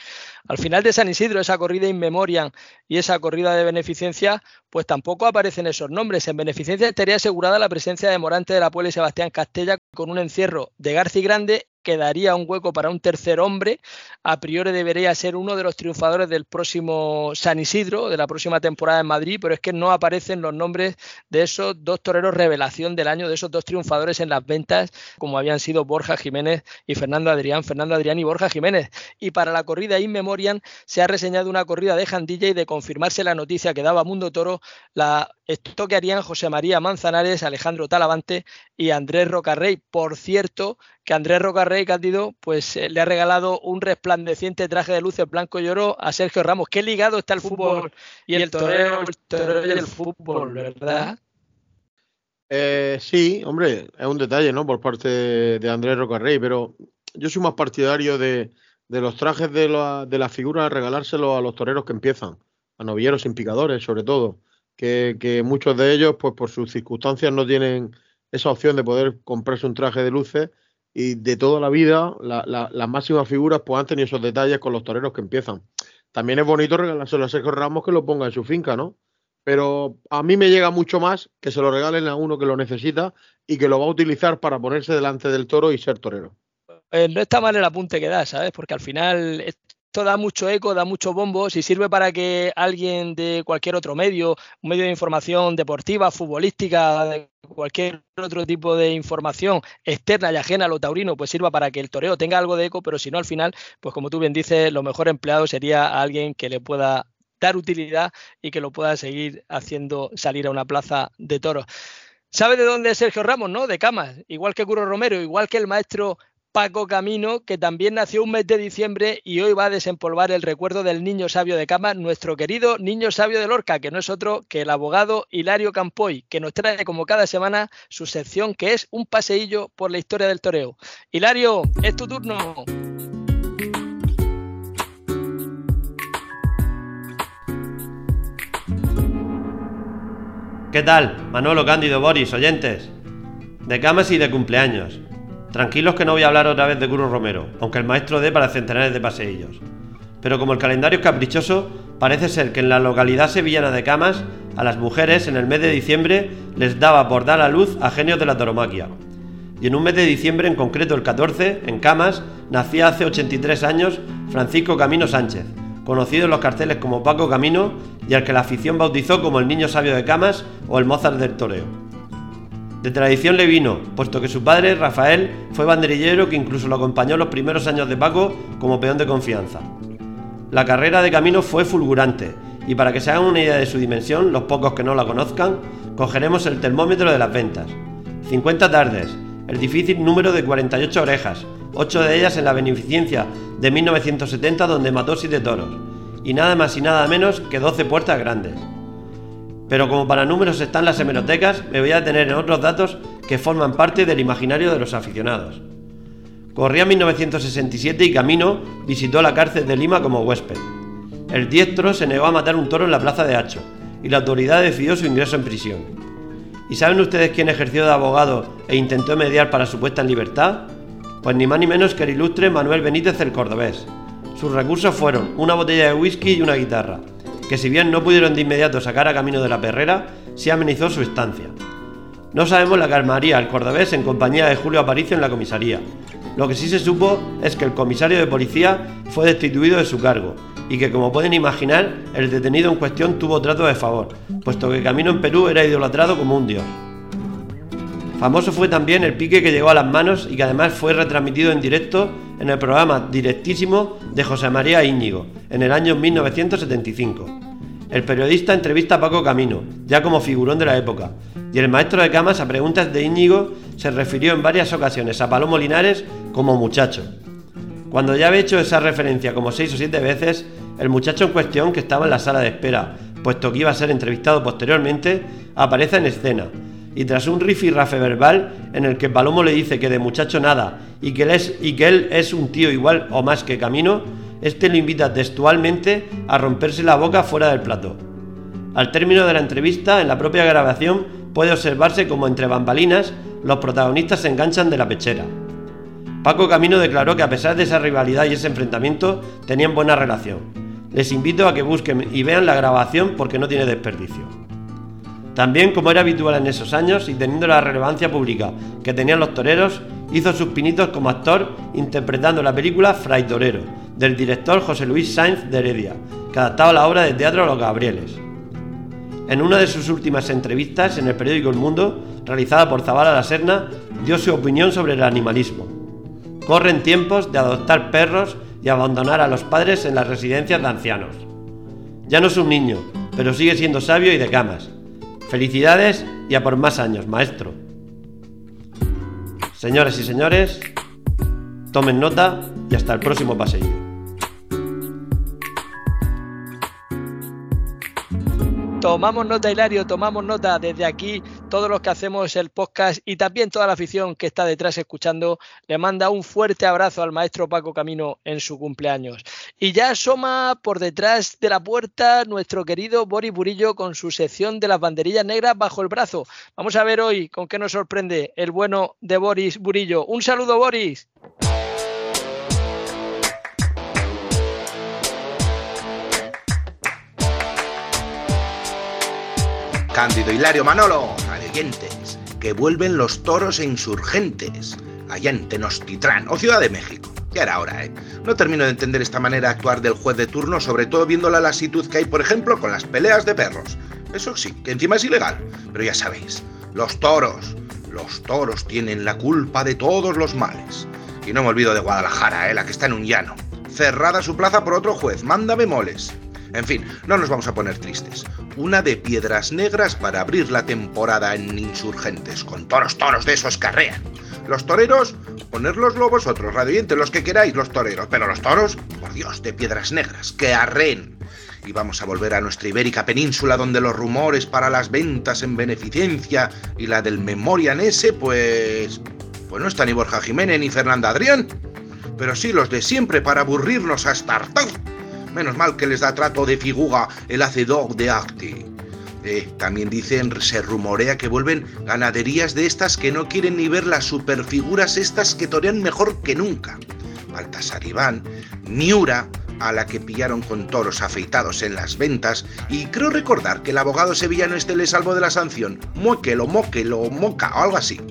al final de San Isidro, esa corrida in memoriam y esa corrida de beneficencia, pues tampoco aparecen esos nombres. En beneficencia estaría asegurada la presencia de Morante de la Puebla y Sebastián Castella con un encierro de Garci Grande quedaría un hueco para un tercer hombre. A priori debería ser uno de los triunfadores del próximo San Isidro, de la próxima temporada en Madrid, pero es que no aparecen los nombres de esos dos toreros revelación del año, de esos dos triunfadores en las ventas, como habían sido Borja Jiménez y Fernando Adrián, Fernando Adrián y Borja Jiménez. Y para la corrida In Memoriam se ha reseñado una corrida de Jandilla y de confirmarse la noticia que daba Mundo Toro, la esto que harían José María Manzanares, Alejandro Talavante y Andrés Rocarrey. Por cierto, que Andrés Rocarrey Cándido pues eh, le ha regalado un resplandeciente traje de luces blanco y oro a Sergio Ramos. Qué ligado está el fútbol y el toreo, el y el fútbol, ¿verdad? Eh, sí, hombre, es un detalle, ¿no? Por parte de Andrés Rocarrey, pero yo soy más partidario de, los trajes de la, de figura, regalárselos a los toreros que empiezan, a novilleros sin picadores, sobre todo, que, que muchos de ellos, pues por sus circunstancias, no tienen esa opción de poder comprarse un traje de luces y de toda la vida las máximas figuras pues han tenido esos detalles con los toreros que empiezan. También es bonito regalárselo a Sergio Ramos que lo ponga en su finca, ¿no? Pero a mí me llega mucho más que se lo regalen a uno que lo necesita y que lo va a utilizar para ponerse delante del toro y ser torero. Eh, no está mal el apunte que da, ¿sabes? Porque al final esto da mucho eco, da mucho bombo, si sirve para que alguien de cualquier otro medio, un medio de información deportiva, futbolística, de cualquier otro tipo de información externa y ajena a lo taurino, pues sirva para que el toreo tenga algo de eco, pero si no al final, pues como tú bien dices, lo mejor empleado sería alguien que le pueda dar utilidad y que lo pueda seguir haciendo salir a una plaza de toros. ¿Sabe de dónde es Sergio Ramos? No, de Camas, igual que Curo Romero, igual que el maestro Paco Camino, que también nació un mes de diciembre y hoy va a desempolvar el recuerdo del niño sabio de cama, nuestro querido niño sabio de Lorca, que no es otro que el abogado Hilario Campoy, que nos trae como cada semana su sección que es un paseillo por la historia del toreo. Hilario, es tu turno. ¿Qué tal? Manolo Cándido Boris, oyentes. de camas y de cumpleaños. Tranquilos que no voy a hablar otra vez de Curro Romero, aunque el maestro dé para centenares de paseillos. Pero como el calendario es caprichoso, parece ser que en la localidad sevillana de Camas, a las mujeres en el mes de diciembre les daba por dar a luz a genios de la toromaquia. Y en un mes de diciembre, en concreto el 14, en Camas, nacía hace 83 años Francisco Camino Sánchez, conocido en los carteles como Paco Camino y al que la afición bautizó como el niño sabio de Camas o el Mozart del toreo. De tradición le vino, puesto que su padre, Rafael, fue banderillero que incluso lo acompañó los primeros años de Paco como peón de confianza. La carrera de Camino fue fulgurante, y para que se hagan una idea de su dimensión, los pocos que no la conozcan, cogeremos el termómetro de las ventas. 50 tardes, el difícil número de 48 orejas, 8 de ellas en la beneficencia de 1970 donde mató 7 toros, y nada más y nada menos que 12 puertas grandes. Pero como para números están las hemerotecas, me voy a detener en otros datos que forman parte del imaginario de los aficionados. Corría 1967 y Camino visitó la cárcel de Lima como huésped. El diestro se negó a matar un toro en la plaza de Hacho y la autoridad decidió su ingreso en prisión. ¿Y saben ustedes quién ejerció de abogado e intentó mediar para su puesta en libertad? Pues ni más ni menos que el ilustre Manuel Benítez el Cordobés. Sus recursos fueron una botella de whisky y una guitarra, que si bien no pudieron de inmediato sacar a camino de la perrera, sí amenizó su estancia. No sabemos la que armaría el cordobés en compañía de Julio Aparicio en la comisaría. Lo que sí se supo es que el comisario de policía fue destituido de su cargo y que como pueden imaginar, el detenido en cuestión tuvo trato de favor, puesto que Camino en Perú era idolatrado como un dios. Famoso fue también el pique que llegó a las manos y que además fue retransmitido en directo en el programa Directísimo de José María Íñigo, en el año 1975. El periodista entrevista a Paco Camino, ya como figurón de la época, y el maestro de camas a preguntas de Íñigo se refirió en varias ocasiones a Palomo Linares como muchacho. Cuando ya había hecho esa referencia como seis o siete veces, el muchacho en cuestión que estaba en la sala de espera, puesto que iba a ser entrevistado posteriormente, aparece en escena. Y tras un rifirrafe verbal en el que Palomo le dice que de muchacho nada y que, él es, un tío igual o más que Camino, este lo invita textualmente a romperse la boca fuera del plato. Al término de la entrevista, en la propia grabación, puede observarse como entre bambalinas los protagonistas se enganchan de la pechera. Paco Camino declaró que a pesar de esa rivalidad y ese enfrentamiento, tenían buena relación. Les invito a que busquen y vean la grabación porque no tiene desperdicio. También, como era habitual en esos años y teniendo la relevancia pública que tenían los toreros, hizo sus pinitos como actor interpretando la película Fray Torero, del director José Luis Sainz de Heredia, que adaptaba la obra de teatro Los Gabrieles. En una de sus últimas entrevistas en el periódico El Mundo, realizada por Zabala La Serna, dio su opinión sobre el animalismo. Corren tiempos de adoptar perros y abandonar a los padres en las residencias de ancianos. Ya no es un niño, pero sigue siendo sabio y de camas. Felicidades y a por más años, maestro. Señores y señores, tomen nota y hasta el próximo paseo. Tomamos nota, Hilario, tomamos nota desde aquí. Todos los que hacemos el podcast y también toda la afición que está detrás escuchando, le manda un fuerte abrazo al maestro Paco Camino en su cumpleaños. Y ya asoma por detrás de la puerta nuestro querido Boris Burillo con su sección de las banderillas negras bajo el brazo. Vamos a ver hoy con qué nos sorprende el bueno de Boris Burillo. Un saludo, Boris. Cándido Hilario Manolo, oyentes, que vuelven los toros e insurgentes, allá en Tenochtitlán o Ciudad de México. Ya era hora, ¿eh? No termino de entender esta manera de actuar del juez de turno, sobre todo viendo la lasitud que hay, por ejemplo, con las peleas de perros. Eso sí, que encima es ilegal. Pero ya sabéis, los toros, los toros tienen la culpa de todos los males. Y no me olvido de Guadalajara, ¿eh? la que está en un llano. Cerrada su plaza por otro juez, mándame moles. En fin, no nos vamos a poner tristes. Una de piedras negras para abrir la temporada en Insurgentes, con toros, toros de esos que. Los toreros, ponerloslo vosotros, radiantes, los que queráis, los toreros. Pero los toros, por Dios, de piedras negras, que arreen. Y vamos a volver a nuestra ibérica península donde los rumores para las ventas en beneficencia y la del Memorian ese, pues... Pues no está ni Borja Jiménez ni Fernanda Adrián. Pero sí los de siempre para aburrirnos hasta hartar. Menos mal que les da trato de figuga el hacedor de arte. Eh, también dicen, se rumorea que vuelven ganaderías de estas que no quieren ni ver las superfiguras estas que torean mejor que nunca. Baltasar Iván, Miura, a la que pillaron con toros afeitados en las ventas, y creo recordar que el abogado sevillano este le salvó de la sanción, Moquelo, Moquelo, Moca o algo así.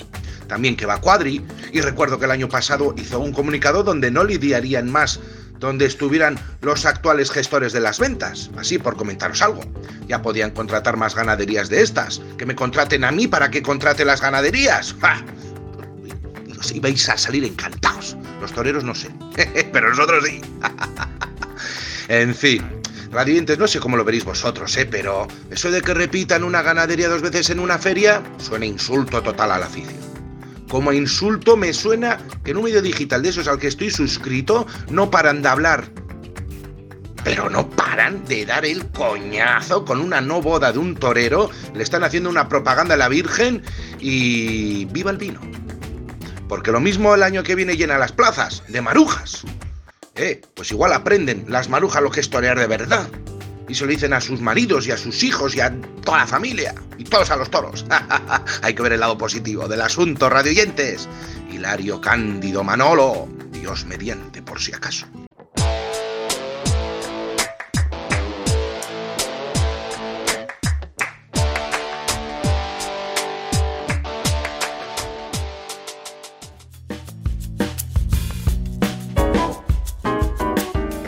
También que va Cuadri, y recuerdo que el año pasado hizo un comunicado donde no lidiarían más donde estuvieran los actuales gestores de las ventas, así por comentaros algo. Ya podían contratar más ganaderías de estas, que me contraten a mí para que contrate las ganaderías. ¡Ja! Os ibais a salir encantados. Los toreros no sé, pero nosotros sí. en fin, Radiantes, no sé cómo lo veréis vosotros, ¿eh? pero eso de que repitan una ganadería dos veces en una feria suena insulto total a la afición. Como insulto me suena que en un medio digital de esos al que estoy suscrito no paran de hablar. Pero no paran de dar el coñazo con una no boda de un torero. Le están haciendo una propaganda a la Virgen y viva el vino. Porque lo mismo el año que viene llena las plazas de marujas. Eh, pues igual aprenden las marujas lo que es de verdad y se lo dicen a sus maridos y a sus hijos y a toda la familia y todos a los toros. Hay que ver el lado positivo del asunto, radioyentes. Hilario Cándido Manolo, Dios mediante por si acaso.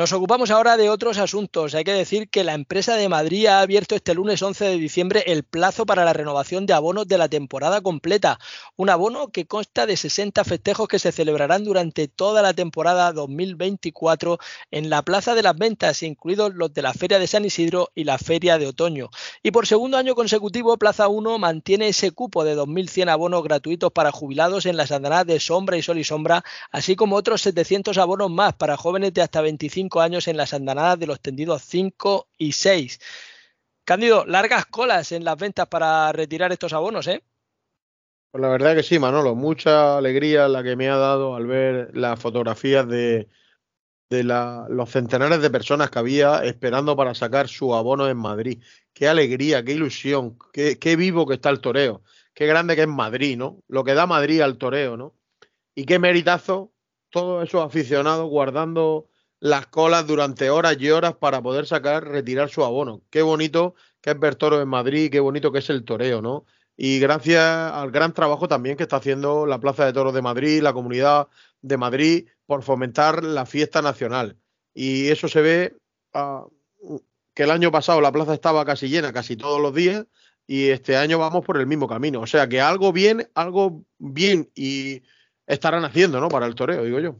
Nos ocupamos ahora de otros asuntos. Hay que decir que la empresa de Madrid ha abierto este lunes 11 de diciembre el plazo para la renovación de abonos de la temporada completa. Un abono que consta de 60 festejos que se celebrarán durante toda la temporada 2024 en la Plaza de las Ventas, incluidos los de la Feria de San Isidro y la Feria de Otoño. Y por segundo año consecutivo, Plaza 1 mantiene ese cupo de 2.100 abonos gratuitos para jubilados en las andanas de Sombra y Sol y Sombra, así como otros 700 abonos más para jóvenes de hasta 25 años en las andanadas de los tendidos 5 y 6. Cándido, largas colas en las ventas para retirar estos abonos, ¿eh? Pues la verdad que sí, Manolo, mucha alegría la que me ha dado al ver las fotografías de, de los centenares de personas que había esperando para sacar su abono en Madrid. Qué alegría, qué ilusión, qué, qué, vivo que está el toreo, qué grande que es Madrid, ¿no? Lo que da Madrid al toreo, ¿no? Y qué meritazo todos esos aficionados guardando las colas durante horas y horas para poder sacar, retirar su abono. Qué bonito que es ver toro en Madrid, qué bonito que es el toreo, ¿no? Y gracias al gran trabajo también que está haciendo la Plaza de Toros de Madrid, la comunidad de Madrid, por fomentar la fiesta nacional. Y eso se ve ah, que el año pasado la plaza estaba casi llena, casi todos los días, y este año vamos por el mismo camino. O sea que algo bien, algo bien y estarán haciendo, ¿no? Para el toreo, digo yo.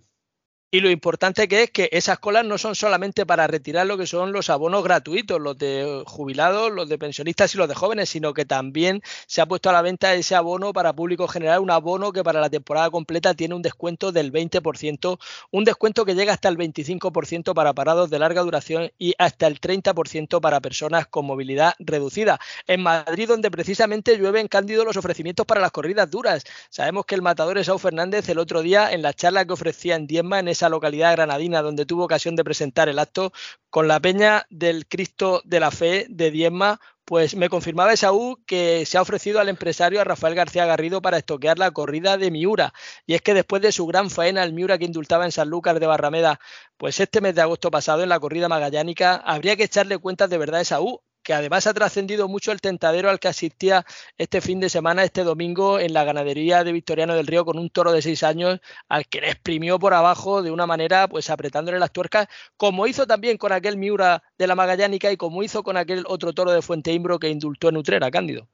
Y lo importante que es que esas colas no son solamente para retirar lo que son los abonos gratuitos, los de jubilados, los de pensionistas y los de jóvenes, sino que también se ha puesto a la venta ese abono para público general, un abono que para la temporada completa tiene un descuento del 20%, un descuento que llega hasta el 25% para parados de larga duración y hasta el 30% para personas con movilidad reducida. En Madrid, donde precisamente llueven cándido los ofrecimientos para las corridas duras. Sabemos que el matador Esau Fernández el otro día en la charla que ofrecía en Diezma en esa localidad granadina donde tuvo ocasión de presentar el acto con la peña del Cristo de la Fe de Diezma, pues me confirmaba Esaú que se ha ofrecido al empresario a Rafael García Garrido para estoquear la corrida de Miura. Y es que después de su gran faena, el Miura que indultaba en Sanlúcar de Barrameda, pues este mes de agosto pasado en la corrida magallánica, habría que echarle cuentas de verdad a Esaú, que además ha trascendido mucho el tentadero al que asistía este fin de semana, este domingo, en la ganadería de Victoriano del Río con un toro de seis años al que le exprimió por abajo de una manera, pues apretándole las tuercas, como hizo también con aquel Miura de la Magallánica y como hizo con aquel otro toro de Fuente Imbro que indultó en Utrera, Cándido.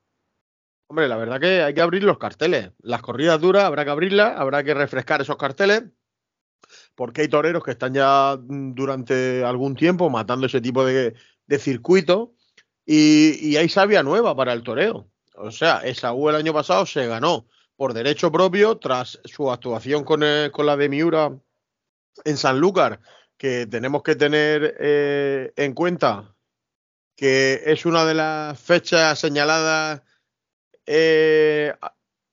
Hombre, la verdad que hay que abrir los carteles. Las corridas duras habrá que abrirlas, habrá que refrescar esos carteles, porque hay toreros que están ya durante algún tiempo matando ese tipo de, de circuitos y, hay sabia nueva para el toreo. O sea, Esaú el año pasado se ganó por derecho propio, tras su actuación con, con la de Miura en Sanlúcar, que tenemos que tener eh, en cuenta que es una de las fechas señaladas eh,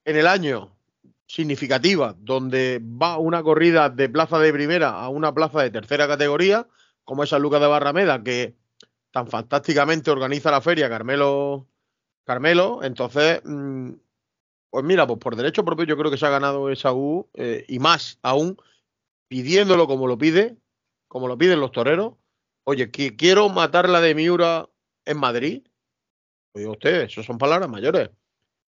en el año significativa, donde va una corrida de plaza de primera a una plaza de tercera categoría, como esa Lucas de Barrameda, que tan fantásticamente organiza la feria Carmelo. Carmelo, entonces, mm, pues mira, pues por derecho propio yo creo que se ha ganado esa U eh, y más aún pidiéndolo como lo pide, como lo piden los toreros. Oye, que quiero matar la de Miura en Madrid. Oye, usted, eso son palabras mayores.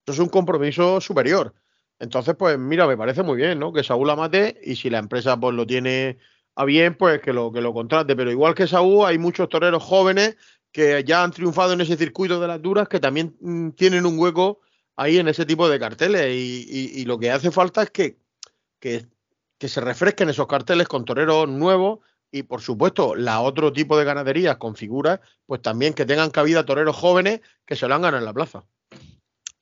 Eso es un compromiso superior. Entonces, pues mira, me parece muy bien, ¿no? Que Saúl la mate y si la empresa pues lo tiene a bien, pues que lo, que lo contrate. Pero igual que Saúl, hay muchos toreros jóvenes que ya han triunfado en ese circuito de las duras que también mm, tienen un hueco ahí en ese tipo de carteles. Y, lo que hace falta es que, que, que se refresquen esos carteles con toreros nuevos y por supuesto la otro tipo de ganaderías con figuras, pues también que tengan cabida toreros jóvenes que se lo han ganado en la plaza.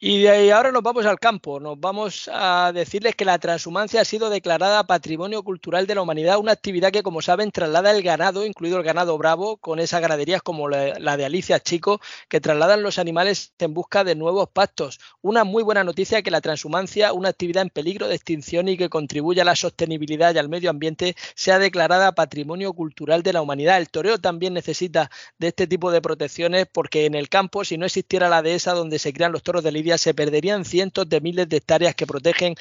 Y de ahí ahora nos vamos al campo. Nos vamos a decirles que la transhumancia ha sido declarada Patrimonio Cultural de la Humanidad, una actividad que, como saben, traslada el ganado, incluido el ganado bravo, con esas ganaderías como la, de Alicia Chico, que trasladan los animales en busca de nuevos pastos. Una muy buena noticia que la transhumancia, una actividad en peligro de extinción y que contribuye a la sostenibilidad y al medio ambiente, sea declarada Patrimonio Cultural de la Humanidad. El toreo también necesita de este tipo de protecciones porque en el campo, si no existiera la dehesa donde se crean los toros de Lidia, se perderían cientos de miles de hectáreas que protegen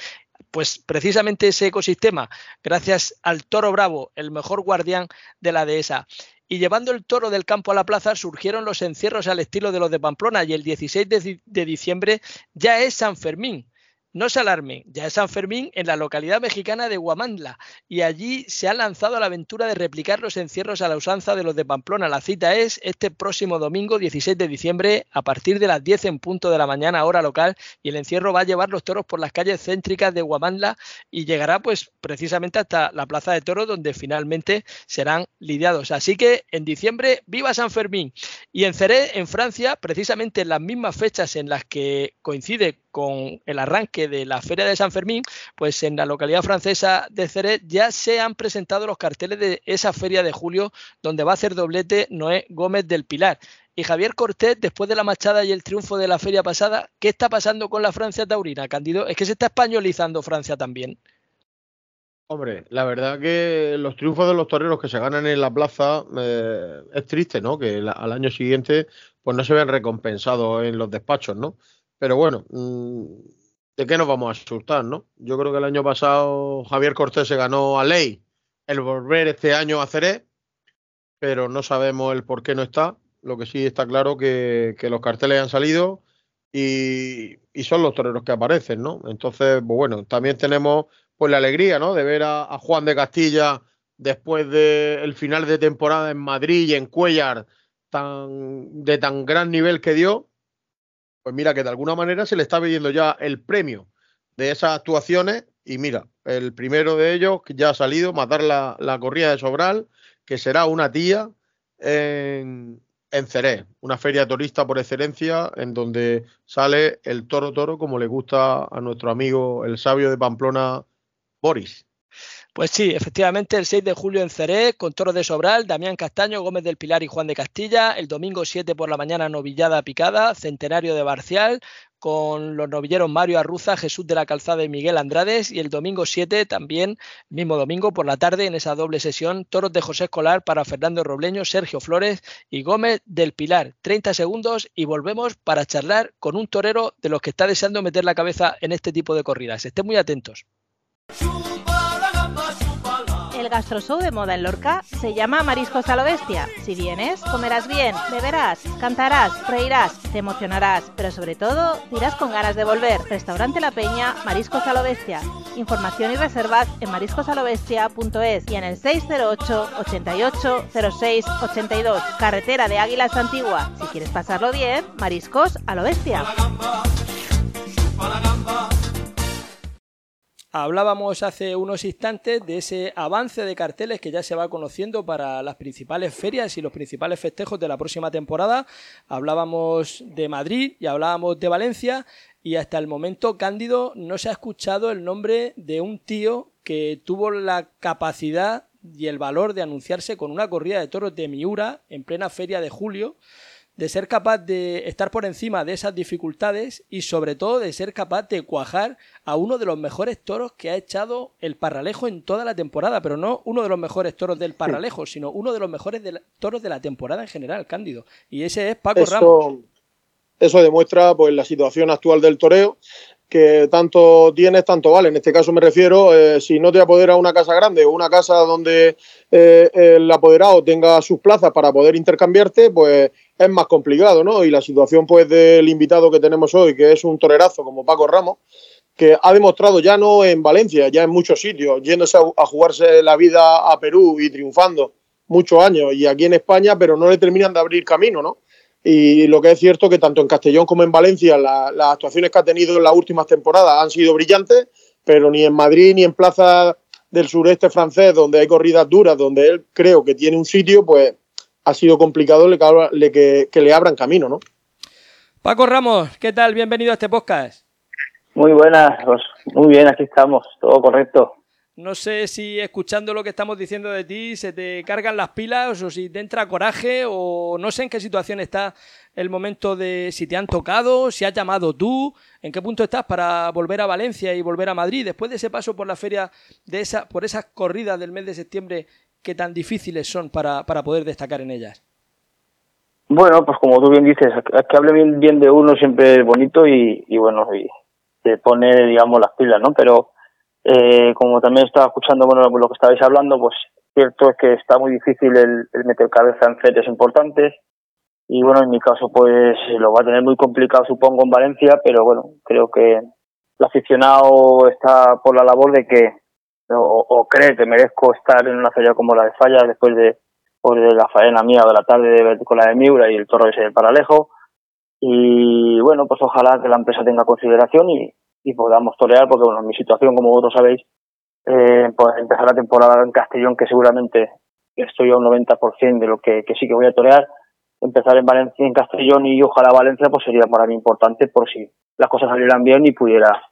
pues precisamente ese ecosistema, gracias al toro bravo, el mejor guardián de la dehesa. Y llevando el toro del campo a la plaza surgieron los encierros al estilo de los de Pamplona y el 16 de, diciembre ya es San Fermín. No se alarmen, ya es San Fermín en la localidad mexicana de Huamantla y allí se ha lanzado la aventura de replicar los encierros a la usanza de los de Pamplona. La cita es este próximo domingo 16 de diciembre a partir de las 10 en punto de la mañana hora local y el encierro va a llevar los toros por las calles céntricas de Huamantla y llegará pues precisamente hasta la plaza de toros donde finalmente serán lidiados. Así que en diciembre viva San Fermín y en Ceré en Francia precisamente en las mismas fechas en las que coincide con el arranque de la Feria de San Fermín, pues en la localidad francesa de Ceret ya se han presentado los carteles de esa feria de julio donde va a hacer doblete Noé Gómez del Pilar. Y Javier Cortés, después de la machada y el triunfo de la feria pasada, ¿qué está pasando con la Francia taurina, Candido? Es que se está españolizando Francia también. Hombre, la verdad que los triunfos de los toreros que se ganan en la plaza eh, es triste, ¿no? Que al año siguiente pues no se ven recompensados en los despachos, ¿no? Pero bueno, mm, ¿de qué nos vamos a asustar, no? Yo creo que el año pasado Javier Cortés se ganó a ley el volver este año a Ceré, pero no sabemos el por qué no está. Lo que sí está claro que, que los carteles han salido y, son los toreros que aparecen, ¿no? Entonces, pues bueno, también tenemos pues la alegría, ¿no? De ver a, Juan de Castilla después del final de temporada en Madrid y en Cuellar tan, de tan gran nivel que dio pues mira que de alguna manera se le está pidiendo ya el premio de esas actuaciones y mira, el primero de ellos que ya ha salido, matar la, la corrida de Sobral, que será una tía en, en una feria turista por excelencia en donde sale el toro toro como le gusta a nuestro amigo el sabio de Pamplona, Boris. Pues sí, efectivamente, el 6 de julio en Ceré, con Toro de Sobral, Damián Castaño, Gómez del Pilar y Juan de Castilla. El domingo 7 por la mañana, Novillada Picada, Centenario de Barcial, con los novilleros Mario Arruza, Jesús de la Calzada y Miguel Andrades. Y el domingo 7 también, mismo domingo por la tarde, en esa doble sesión, toros de José Escolar para Fernando Robleño, Sergio Flores y Gómez del Pilar. 30 segundos y volvemos para charlar con un torero de los que está deseando meter la cabeza en este tipo de corridas. Estén muy atentos. Gastroshow de moda en Lorca se llama Mariscos a lo Bestia. Si vienes, comerás bien, beberás, cantarás, reirás, te emocionarás, pero sobre todo dirás con ganas de volver. Restaurante La Peña, Mariscos a lo Bestia. Información y reservas en mariscosalobestia.es y en el 608 88 06 82. Carretera de Águilas Antigua. Si quieres pasarlo bien, Mariscos a lo Bestia. Hablábamos hace unos instantes de ese avance de carteles que ya se va conociendo para las principales ferias y los principales festejos de la próxima temporada. Hablábamos de Madrid y hablábamos de Valencia y hasta el momento, Cándido, no se ha escuchado el nombre de un tío que tuvo la capacidad y el valor de anunciarse con una corrida de toros de Miura en plena feria de julio, de ser capaz de estar por encima de esas dificultades y sobre todo de ser capaz de cuajar a uno de los mejores toros que ha echado el Parralejo en toda la temporada, pero no uno de los mejores toros del Parralejo, sino uno de los mejores toros de la temporada en general, Cándido. Y ese es Paco Ramos. Eso demuestra pues la situación actual del toreo que tanto tienes, tanto vale. En este caso me refiero, eh, si no te apodera una casa grande o una casa donde eh, el apoderado tenga sus plazas para poder intercambiarte, pues es más complicado, ¿no? Y la situación pues del invitado que tenemos hoy, que es un torerazo como Paco Ramos, que ha demostrado ya no en Valencia, ya en muchos sitios, yéndose a, a jugarse la vida a Perú y triunfando muchos años, y aquí en España, pero no le terminan de abrir camino, ¿no? Y lo que es cierto que tanto en Castellón como en Valencia las actuaciones que ha tenido en las últimas temporadas han sido brillantes, pero ni en Madrid ni en Plaza del sureste francés, donde hay corridas duras, donde él creo que tiene un sitio, pues ha sido complicado que, que le abran camino, ¿no? Paco Ramos, ¿qué tal? Bienvenido a este podcast. Muy buenas, pues, muy bien, aquí estamos, todo correcto. No sé si escuchando lo que estamos diciendo de ti se te cargan las pilas o si te entra coraje o no sé en qué situación está el momento de si te han tocado, si has llamado tú, en qué punto estás para volver a Valencia y volver a Madrid después de ese paso por la feria de esa por esas corridas del mes de septiembre que tan difíciles son para, para poder destacar en ellas. Bueno, pues como tú bien dices, que hable bien, de uno siempre es bonito y, y bueno, y te pone, digamos, las pilas, ¿no? Pero eh, como también estaba escuchando bueno lo que estabais hablando, pues cierto es que está muy difícil el, meter cabeza en ferias importantes. Y bueno, en mi caso pues lo va a tener muy complicado supongo en Valencia, pero bueno, creo que el aficionado está por la labor de que o, cree que merezco estar en una feria como la de Falla después de, pues, de la faena mía de la tarde con la de Miura y el toro ese del Paralejo. Y bueno, pues ojalá que la empresa tenga consideración y, y podamos torear, porque bueno, en mi situación, como vosotros sabéis, eh, pues empezar la temporada en Castellón, que seguramente estoy a un 90% de lo que, sí que voy a torear, empezar en Valencia, en Castellón y ojalá Valencia, pues sería para mí importante por si las cosas salieran bien y pudiera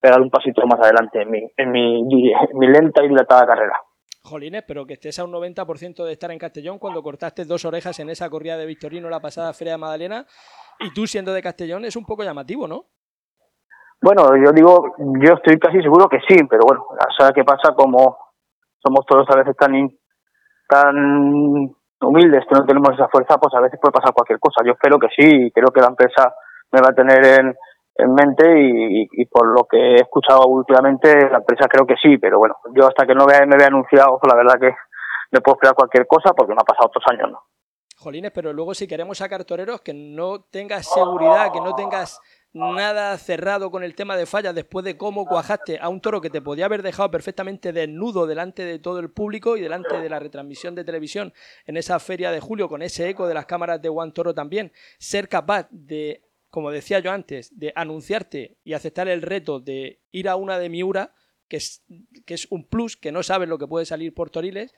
pegar un pasito más adelante en mi, en mi, en mi lenta y dilatada carrera. Jolines, pero que estés a un 90% de estar en Castellón cuando cortaste dos orejas en esa corrida de Victorino la pasada Feria de Madalena y tú siendo de Castellón es un poco llamativo, ¿no? Bueno, yo digo, yo estoy casi seguro que sí, pero bueno, ¿sabes qué pasa? Como somos todos a veces tan, tan humildes que no tenemos esa fuerza, pues a veces puede pasar cualquier cosa. Yo espero que sí, y creo que la empresa me va a tener en, en mente y, por lo que he escuchado últimamente, la empresa creo que sí, pero bueno, yo hasta que no me vea anunciado, pues la verdad que me puedo esperar cualquier cosa porque no ha pasado otros años, ¿no? Jolines, pero luego si queremos sacar toreros, que no tengas seguridad, que no tengas nada cerrado con el tema de fallas después de cómo cuajaste a un toro que te podía haber dejado perfectamente desnudo delante de todo el público y delante de la retransmisión de televisión en esa feria de julio con ese eco de las cámaras de Juan Toro también, ser capaz de, como decía yo antes, de anunciarte y aceptar el reto de ir a una de Miura, que es, que es un plus, que no sabes lo que puede salir por Toriles,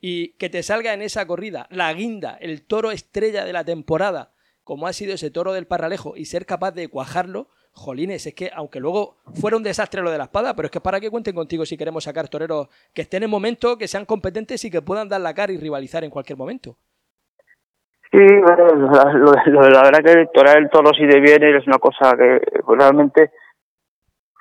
y que te salga en esa corrida la guinda, el toro estrella de la temporada, como ha sido ese toro del Parralejo y ser capaz de cuajarlo, jolines, es que aunque luego fuera un desastre lo de la espada, pero es que para que cuenten contigo si queremos sacar toreros que estén en momento, que sean competentes y que puedan dar la cara y rivalizar en cualquier momento. Sí, lo, la verdad que torear el toro si de viene es una cosa que pues, realmente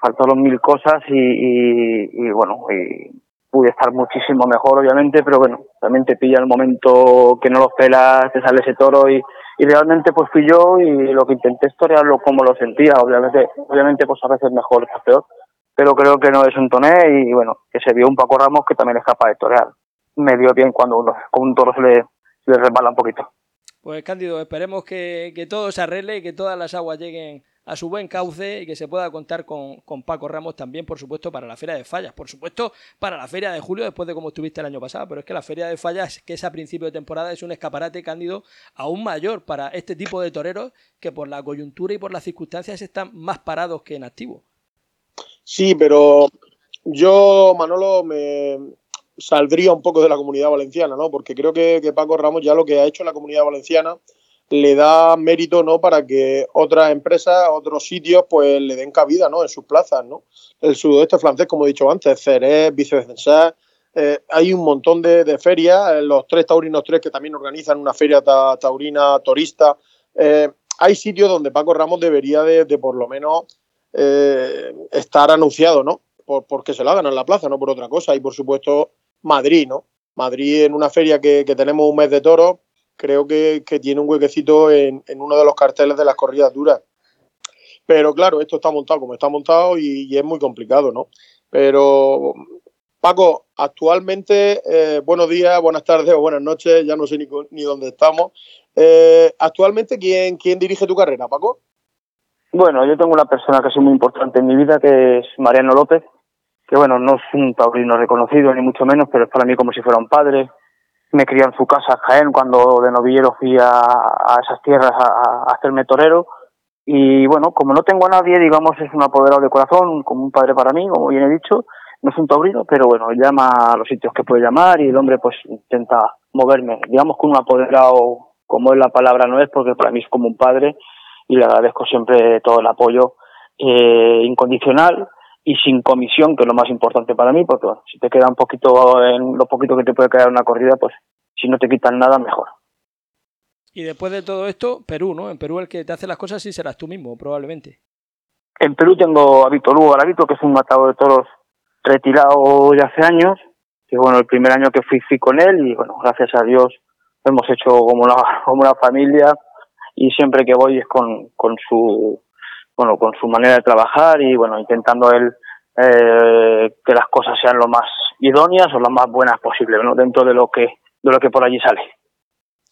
faltaron mil cosas y, y, bueno, y pude estar muchísimo mejor obviamente, pero bueno, también te pilla el momento que no lo pelas, te sale ese toro y, y realmente pues fui yo y lo que intenté es torearlo como lo sentía, obviamente, obviamente pues a veces mejor, es peor, pero creo que no es un toné y bueno, que se vio un Paco Ramos que también es capaz de torear. Me dio bien cuando uno, con un toro se le, se resbala un poquito. Pues Cándido, esperemos que, que todo se arregle y que todas las aguas lleguen a su buen cauce y que se pueda contar con, con, Paco Ramos también, por supuesto, para la Feria de Fallas. Por supuesto, para la Feria de Julio, después de cómo estuviste el año pasado. Pero es que la Feria de Fallas, que es a principio de temporada, es un escaparate cándido aún mayor para este tipo de toreros que por la coyuntura y por las circunstancias están más parados que en activo. Sí, pero yo, Manolo, me saldría un poco de la comunidad valenciana, ¿no? Porque creo que, que Paco Ramos ya lo que ha hecho en la comunidad valenciana le da mérito no para que otras empresas, otros sitios, pues le den cabida ¿no? en sus plazas. ¿no? El sudoeste francés, como he dicho antes, Cerez, Vicevescensá, eh, hay un montón de, ferias, eh, los tres taurinos tres que también organizan una feria taurina turista. Eh, hay sitios donde Paco Ramos debería de, por lo menos estar anunciado, ¿no? Por, porque se lo hagan en la plaza, no por otra cosa. Y por supuesto Madrid, ¿no? Madrid en una feria que, tenemos un mes de toros, creo que, tiene un huequecito en, uno de los carteles de las corridas duras. Pero claro, esto está montado como está montado y es muy complicado, ¿no? Pero Paco, actualmente, eh, buenos días, buenas tardes o buenas noches, ya no sé ni, ni dónde estamos. Eh, actualmente, ¿quién, ¿quién dirige tu carrera, Paco? Bueno, yo tengo una persona que es muy importante en mi vida, que es Mariano López, que bueno, no es un taurino reconocido, ni mucho menos, pero es para mí como si fuera un padre. Me crió en su casa, Jaén, cuando de novillero fui a, esas tierras a, a, hacerme torero. Y bueno, como no tengo a nadie, digamos, es un apoderado de corazón, como un padre para mí, como bien he dicho, no es un taurino, pero bueno, llama a los sitios que puede llamar y el hombre pues intenta moverme, digamos con un apoderado, como es la palabra no es, porque para mí es como un padre y le agradezco siempre todo el apoyo eh, incondicional y sin comisión, que es lo más importante para mí, porque si te queda un poquito en lo poquito que te puede quedar una corrida, pues si no te quitan nada, mejor. Y después de todo esto, Perú, ¿no? En Perú el que te hace las cosas sí serás tú mismo, probablemente. En Perú tengo a Víctor Hugo Garavito, que es un matador de toros retirado ya hace años, que bueno, el primer año que fui fui con él y bueno, gracias a Dios hemos hecho como una, como una familia y siempre que voy es con, con su bueno con su manera de trabajar y bueno intentando él eh, que las cosas sean lo más idóneas o lo más buenas posible ¿no? dentro de lo que de lo que por allí sale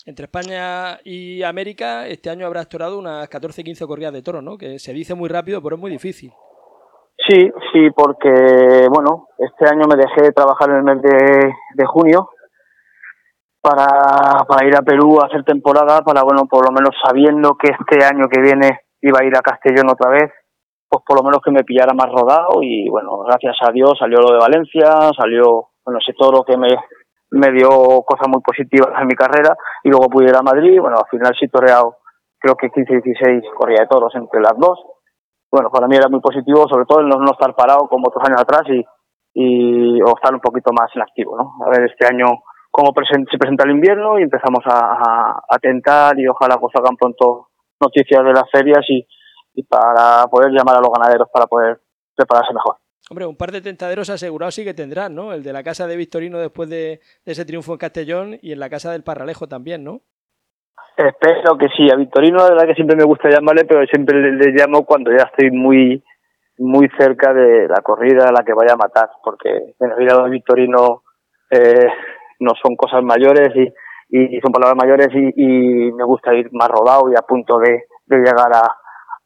entre España y América este año habrás torado unas 14-15 corridas de toro, ¿no? Que se dice muy rápido, pero es muy difícil. Sí, sí, porque, bueno, este año me dejé de trabajar en el mes de, junio para, para ir a Perú a hacer temporada, para, bueno, por lo menos sabiendo que este año que viene iba a ir a Castellón otra vez, pues por lo menos que me pillara más rodado y, bueno, gracias a Dios salió lo de Valencia, salió, bueno, ese toro que me, me dio cosas muy positivas en mi carrera y luego pude ir a Madrid, bueno, al final sí toreado creo que 15-16 corría de toros entre las dos bueno, para mí era muy positivo, sobre todo el no, estar parado como otros años atrás y, y o estar un poquito más en activo, ¿no? A ver este año cómo se presenta el invierno y empezamos a, a, tentar y ojalá pues hagan pronto noticias de las ferias y, y para poder llamar a los ganaderos para poder prepararse mejor. Hombre, un par de tentaderos asegurados sí que tendrán, ¿no? El de la casa de Victorino después de, de, ese triunfo en Castellón y en la casa del Parralejo también, ¿no? Espero que sí. A Victorino, la verdad que siempre me gusta llamarle, pero siempre le, llamo cuando ya estoy muy muy cerca de la corrida a la que vaya a matar, porque en realidad de Victorino eh, no son cosas mayores y, y son palabras mayores y, me gusta ir más rodado y a punto de, llegar a,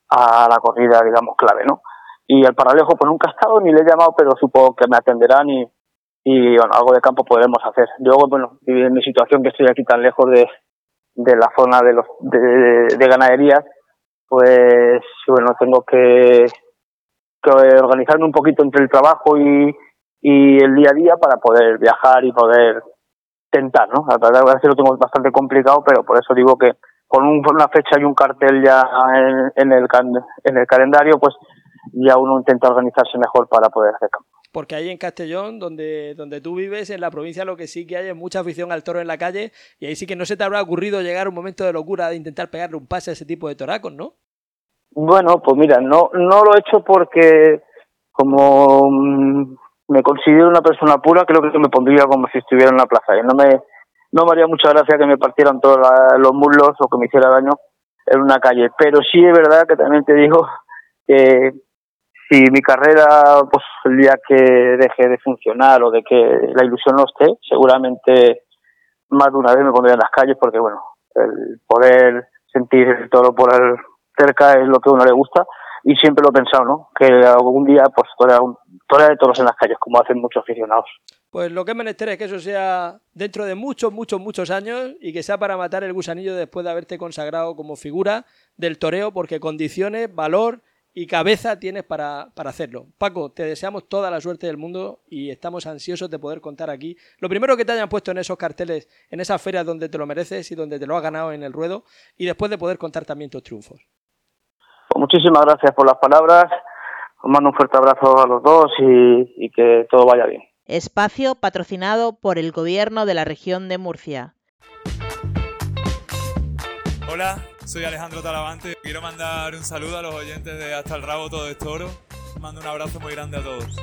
a la corrida, digamos, clave, ¿no? Y al paralejo, pues nunca he estado ni le he llamado, pero supongo que me atenderán y, y bueno, algo de campo podremos hacer. Luego, bueno, en mi situación que estoy aquí tan lejos de, de la zona de los de, ganaderías pues bueno tengo que, organizarme un poquito entre el trabajo y, y el día a día para poder viajar y poder tentar no a verdad que lo tengo bastante complicado pero por eso digo que con una fecha y un cartel ya en, en el en el calendario pues ya uno intenta organizarse mejor para poder hacer campo porque ahí en Castellón, donde, donde tú vives, en la provincia, lo que sí que hay es mucha afición al toro en la calle, y ahí sí que no se te habrá ocurrido llegar un momento de locura de intentar pegarle un pase a ese tipo de toracos, ¿no? Bueno, pues mira, no, no lo he hecho porque como mm, me considero una persona pura, creo que me pondría como si estuviera en la plaza. Y no me, no me haría mucha gracia que me partieran todos los muslos o que me hiciera daño en una calle. Pero sí es verdad que también te digo que si mi carrera, pues el día que deje de funcionar o de que la ilusión no esté, seguramente más de una vez me pondré en las calles porque, bueno, el poder sentir el toro por el cerca es lo que a uno le gusta y siempre lo he pensado, ¿no? Que algún día, pues, torea, de toros en las calles, como hacen muchos aficionados. Pues lo que es menester es que eso sea dentro de muchos, muchos, muchos años y que sea para matar el gusanillo después de haberte consagrado como figura del toreo, porque condiciones, valor y cabeza tienes para, para, hacerlo. Paco, te deseamos toda la suerte del mundo y estamos ansiosos de poder contar aquí. Lo primero que te hayan puesto en esos carteles, en esas ferias donde te lo mereces y donde te lo has ganado en el ruedo, y después de poder contar también tus triunfos. Muchísimas gracias por las palabras. Os mando un fuerte abrazo a los dos y, y que todo vaya bien. Espacio patrocinado por el Gobierno de la región de Murcia. Hola, soy Alejandro Talavante. Quiero mandar un saludo a los oyentes de Hasta el Rabo Todo es Toro. Mando un abrazo muy grande a todos.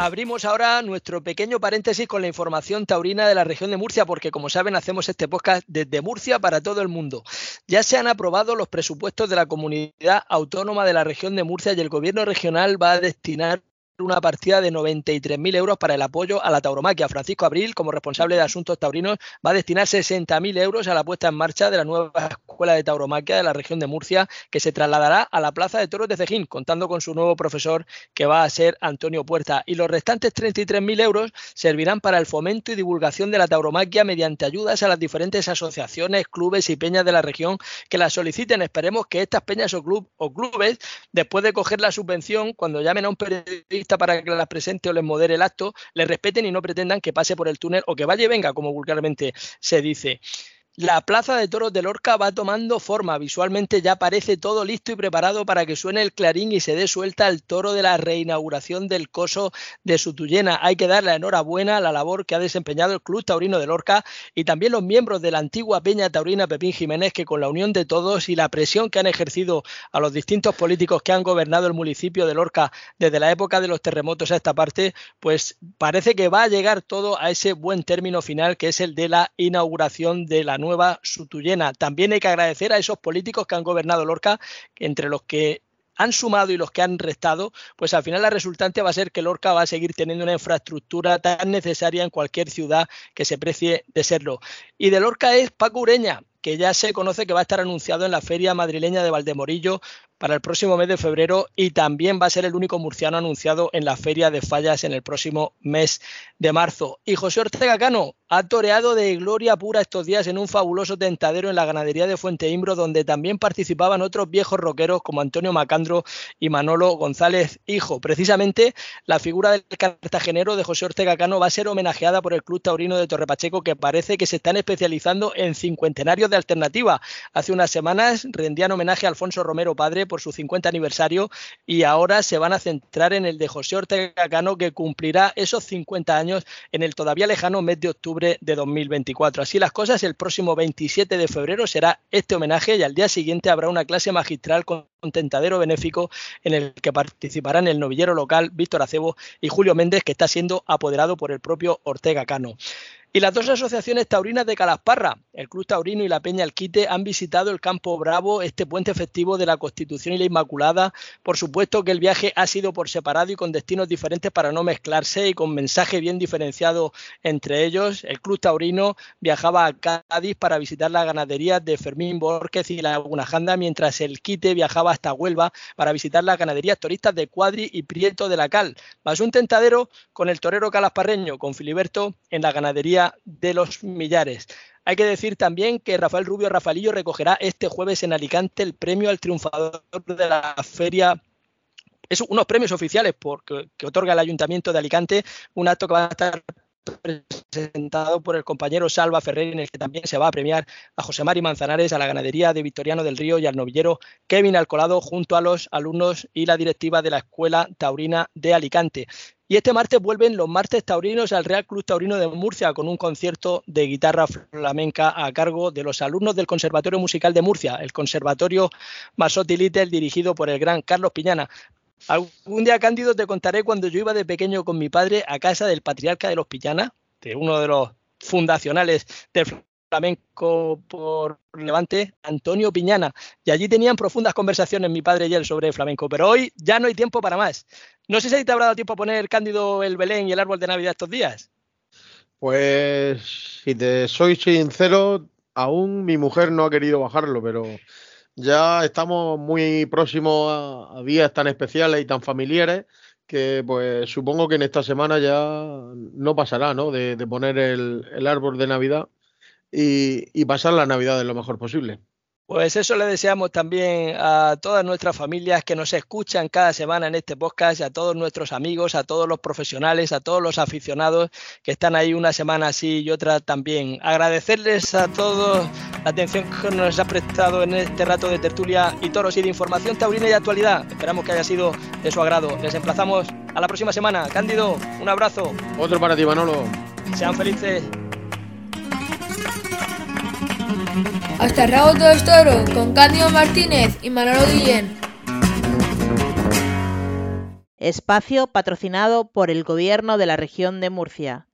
Abrimos ahora nuestro pequeño paréntesis con la información taurina de la región de Murcia, porque como saben hacemos este podcast desde Murcia para todo el mundo. Ya se han aprobado los presupuestos de la comunidad autónoma de la región de Murcia y el gobierno regional va a destinar una partida de 93.000 euros para el apoyo a la tauromaquia. Francisco Abril, como responsable de asuntos taurinos, va a destinar 60.000 euros a la puesta en marcha de la nueva escuela de tauromaquia de la región de Murcia, que se trasladará a la Plaza de Toros de Cejín, contando con su nuevo profesor, que va a ser Antonio Puerta. Y los restantes 33.000 euros servirán para el fomento y divulgación de la tauromaquia mediante ayudas a las diferentes asociaciones, clubes y peñas de la región que la soliciten. Esperemos que estas peñas o, club, o clubes, después de coger la subvención, cuando llamen a un periodista para que las presente o les modere el acto, le respeten y no pretendan que pase por el túnel o que vaya y venga, como vulgarmente se dice. La plaza de toros de Lorca va tomando forma. Visualmente ya parece todo listo y preparado para que suene el clarín y se dé suelta el toro de la reinauguración del coso de Sutuyena. Hay que dar la enhorabuena a la labor que ha desempeñado el Club Taurino de Lorca y también los miembros de la antigua Peña Taurina Pepín Jiménez, que con la unión de todos y la presión que han ejercido a los distintos políticos que han gobernado el municipio de Lorca desde la época de los terremotos a esta parte, pues parece que va a llegar todo a ese buen término final que es el de la inauguración de la nueva nueva Sutuyena. También hay que agradecer a esos políticos que han gobernado Lorca, entre los que han sumado y los que han restado, pues al final la resultante va a ser que Lorca va a seguir teniendo una infraestructura tan necesaria en cualquier ciudad que se precie de serlo. Y de Lorca es Paco Ureña, que ya se conoce que va a estar anunciado en la Feria Madrileña de Valdemorillo para el próximo mes de febrero y también va a ser el único murciano anunciado en la Feria de Fallas en el próximo mes de marzo. Y José Ortega Cano ha toreado de gloria pura estos días en un fabuloso tentadero en la ganadería de Fuente Imbro, donde también participaban otros viejos roqueros como Antonio Macandro y Manolo González Hijo. Precisamente la figura del cartagenero de José Ortega Cano va a ser homenajeada por el Club Taurino de Torrepacheco, que parece que se están especializando en cincuentenarios de alternativa. Hace unas semanas rendían homenaje a Alfonso Romero Padre por su 50 aniversario y ahora se van a centrar en el de José Ortega Cano que cumplirá esos 50 años en el todavía lejano mes de octubre de 2024. Así las cosas, el próximo 27 de febrero será este homenaje y al día siguiente habrá una clase magistral con tentadero benéfico en el que participarán el novillero local Víctor Acebo y Julio Méndez, que está siendo apoderado por el propio Ortega Cano. Y las dos asociaciones taurinas de Calasparra, el Club Taurino y la Peña Alquite, han visitado el Campo Bravo, este puente festivo de la Constitución y la Inmaculada. Por supuesto que el viaje ha sido por separado y con destinos diferentes para no mezclarse y con mensaje bien diferenciado entre ellos. El Club Taurino viajaba a Cádiz para visitar la ganadería de Fermín Borges y la Janda, mientras el Quite viajaba hasta Huelva para visitar las ganaderías turistas de Cuadri y Prieto de la Cal. Más un tentadero con el torero calasparreño, con Filiberto en la ganadería de los Millares. Hay que decir también que Rafael Rubio Rafaelillo recogerá este jueves en Alicante el premio al triunfador de la feria es unos premios oficiales que otorga el Ayuntamiento de Alicante, un acto que va a estar presentado por el compañero Salva Ferrer, en el que también se va a premiar a José Mari Manzanares, a la ganadería de Victoriano del Río y al novillero Kevin Alcolado, junto a los alumnos y la directiva de la Escuela Taurina de Alicante. Y este martes vuelven los martes taurinos al Real Club Taurino de Murcia con un concierto de guitarra flamenca a cargo de los alumnos del Conservatorio Musical de Murcia, el Conservatorio Masotti Little, dirigido por el gran Carlos Piñana. Algún día, Cándido, te contaré cuando yo iba de pequeño con mi padre a casa del patriarca de los Piñana, de uno de los fundacionales del flamenco por Levante, Antonio Piñana. Y allí tenían profundas conversaciones mi padre y él sobre flamenco. Pero hoy ya no hay tiempo para más. No sé si te habrá dado tiempo a poner Cándido el Belén y el árbol de Navidad estos días. Pues, si te soy sincero, aún mi mujer no ha querido bajarlo, pero ya estamos muy próximos a, días tan especiales y tan familiares que pues supongo que en esta semana ya no pasará, ¿no? De, poner el, árbol de Navidad. y, y pasar la Navidad lo mejor posible. Pues eso le deseamos también a todas nuestras familias que nos escuchan cada semana en este podcast, a todos nuestros amigos, a todos los profesionales, a todos los aficionados que están ahí una semana así y otra también. Agradecerles a todos la atención que nos ha prestado en este rato de tertulia y toros y de información taurina y de actualidad. Esperamos que haya sido de su agrado. Les emplazamos a la próxima semana. Cándido, un abrazo. Otro para ti, Manolo. Sean felices. Hasta rabo todo toro, con Cándido Martínez y Manolo Guillén. Espacio patrocinado por el Gobierno de la Región de Murcia.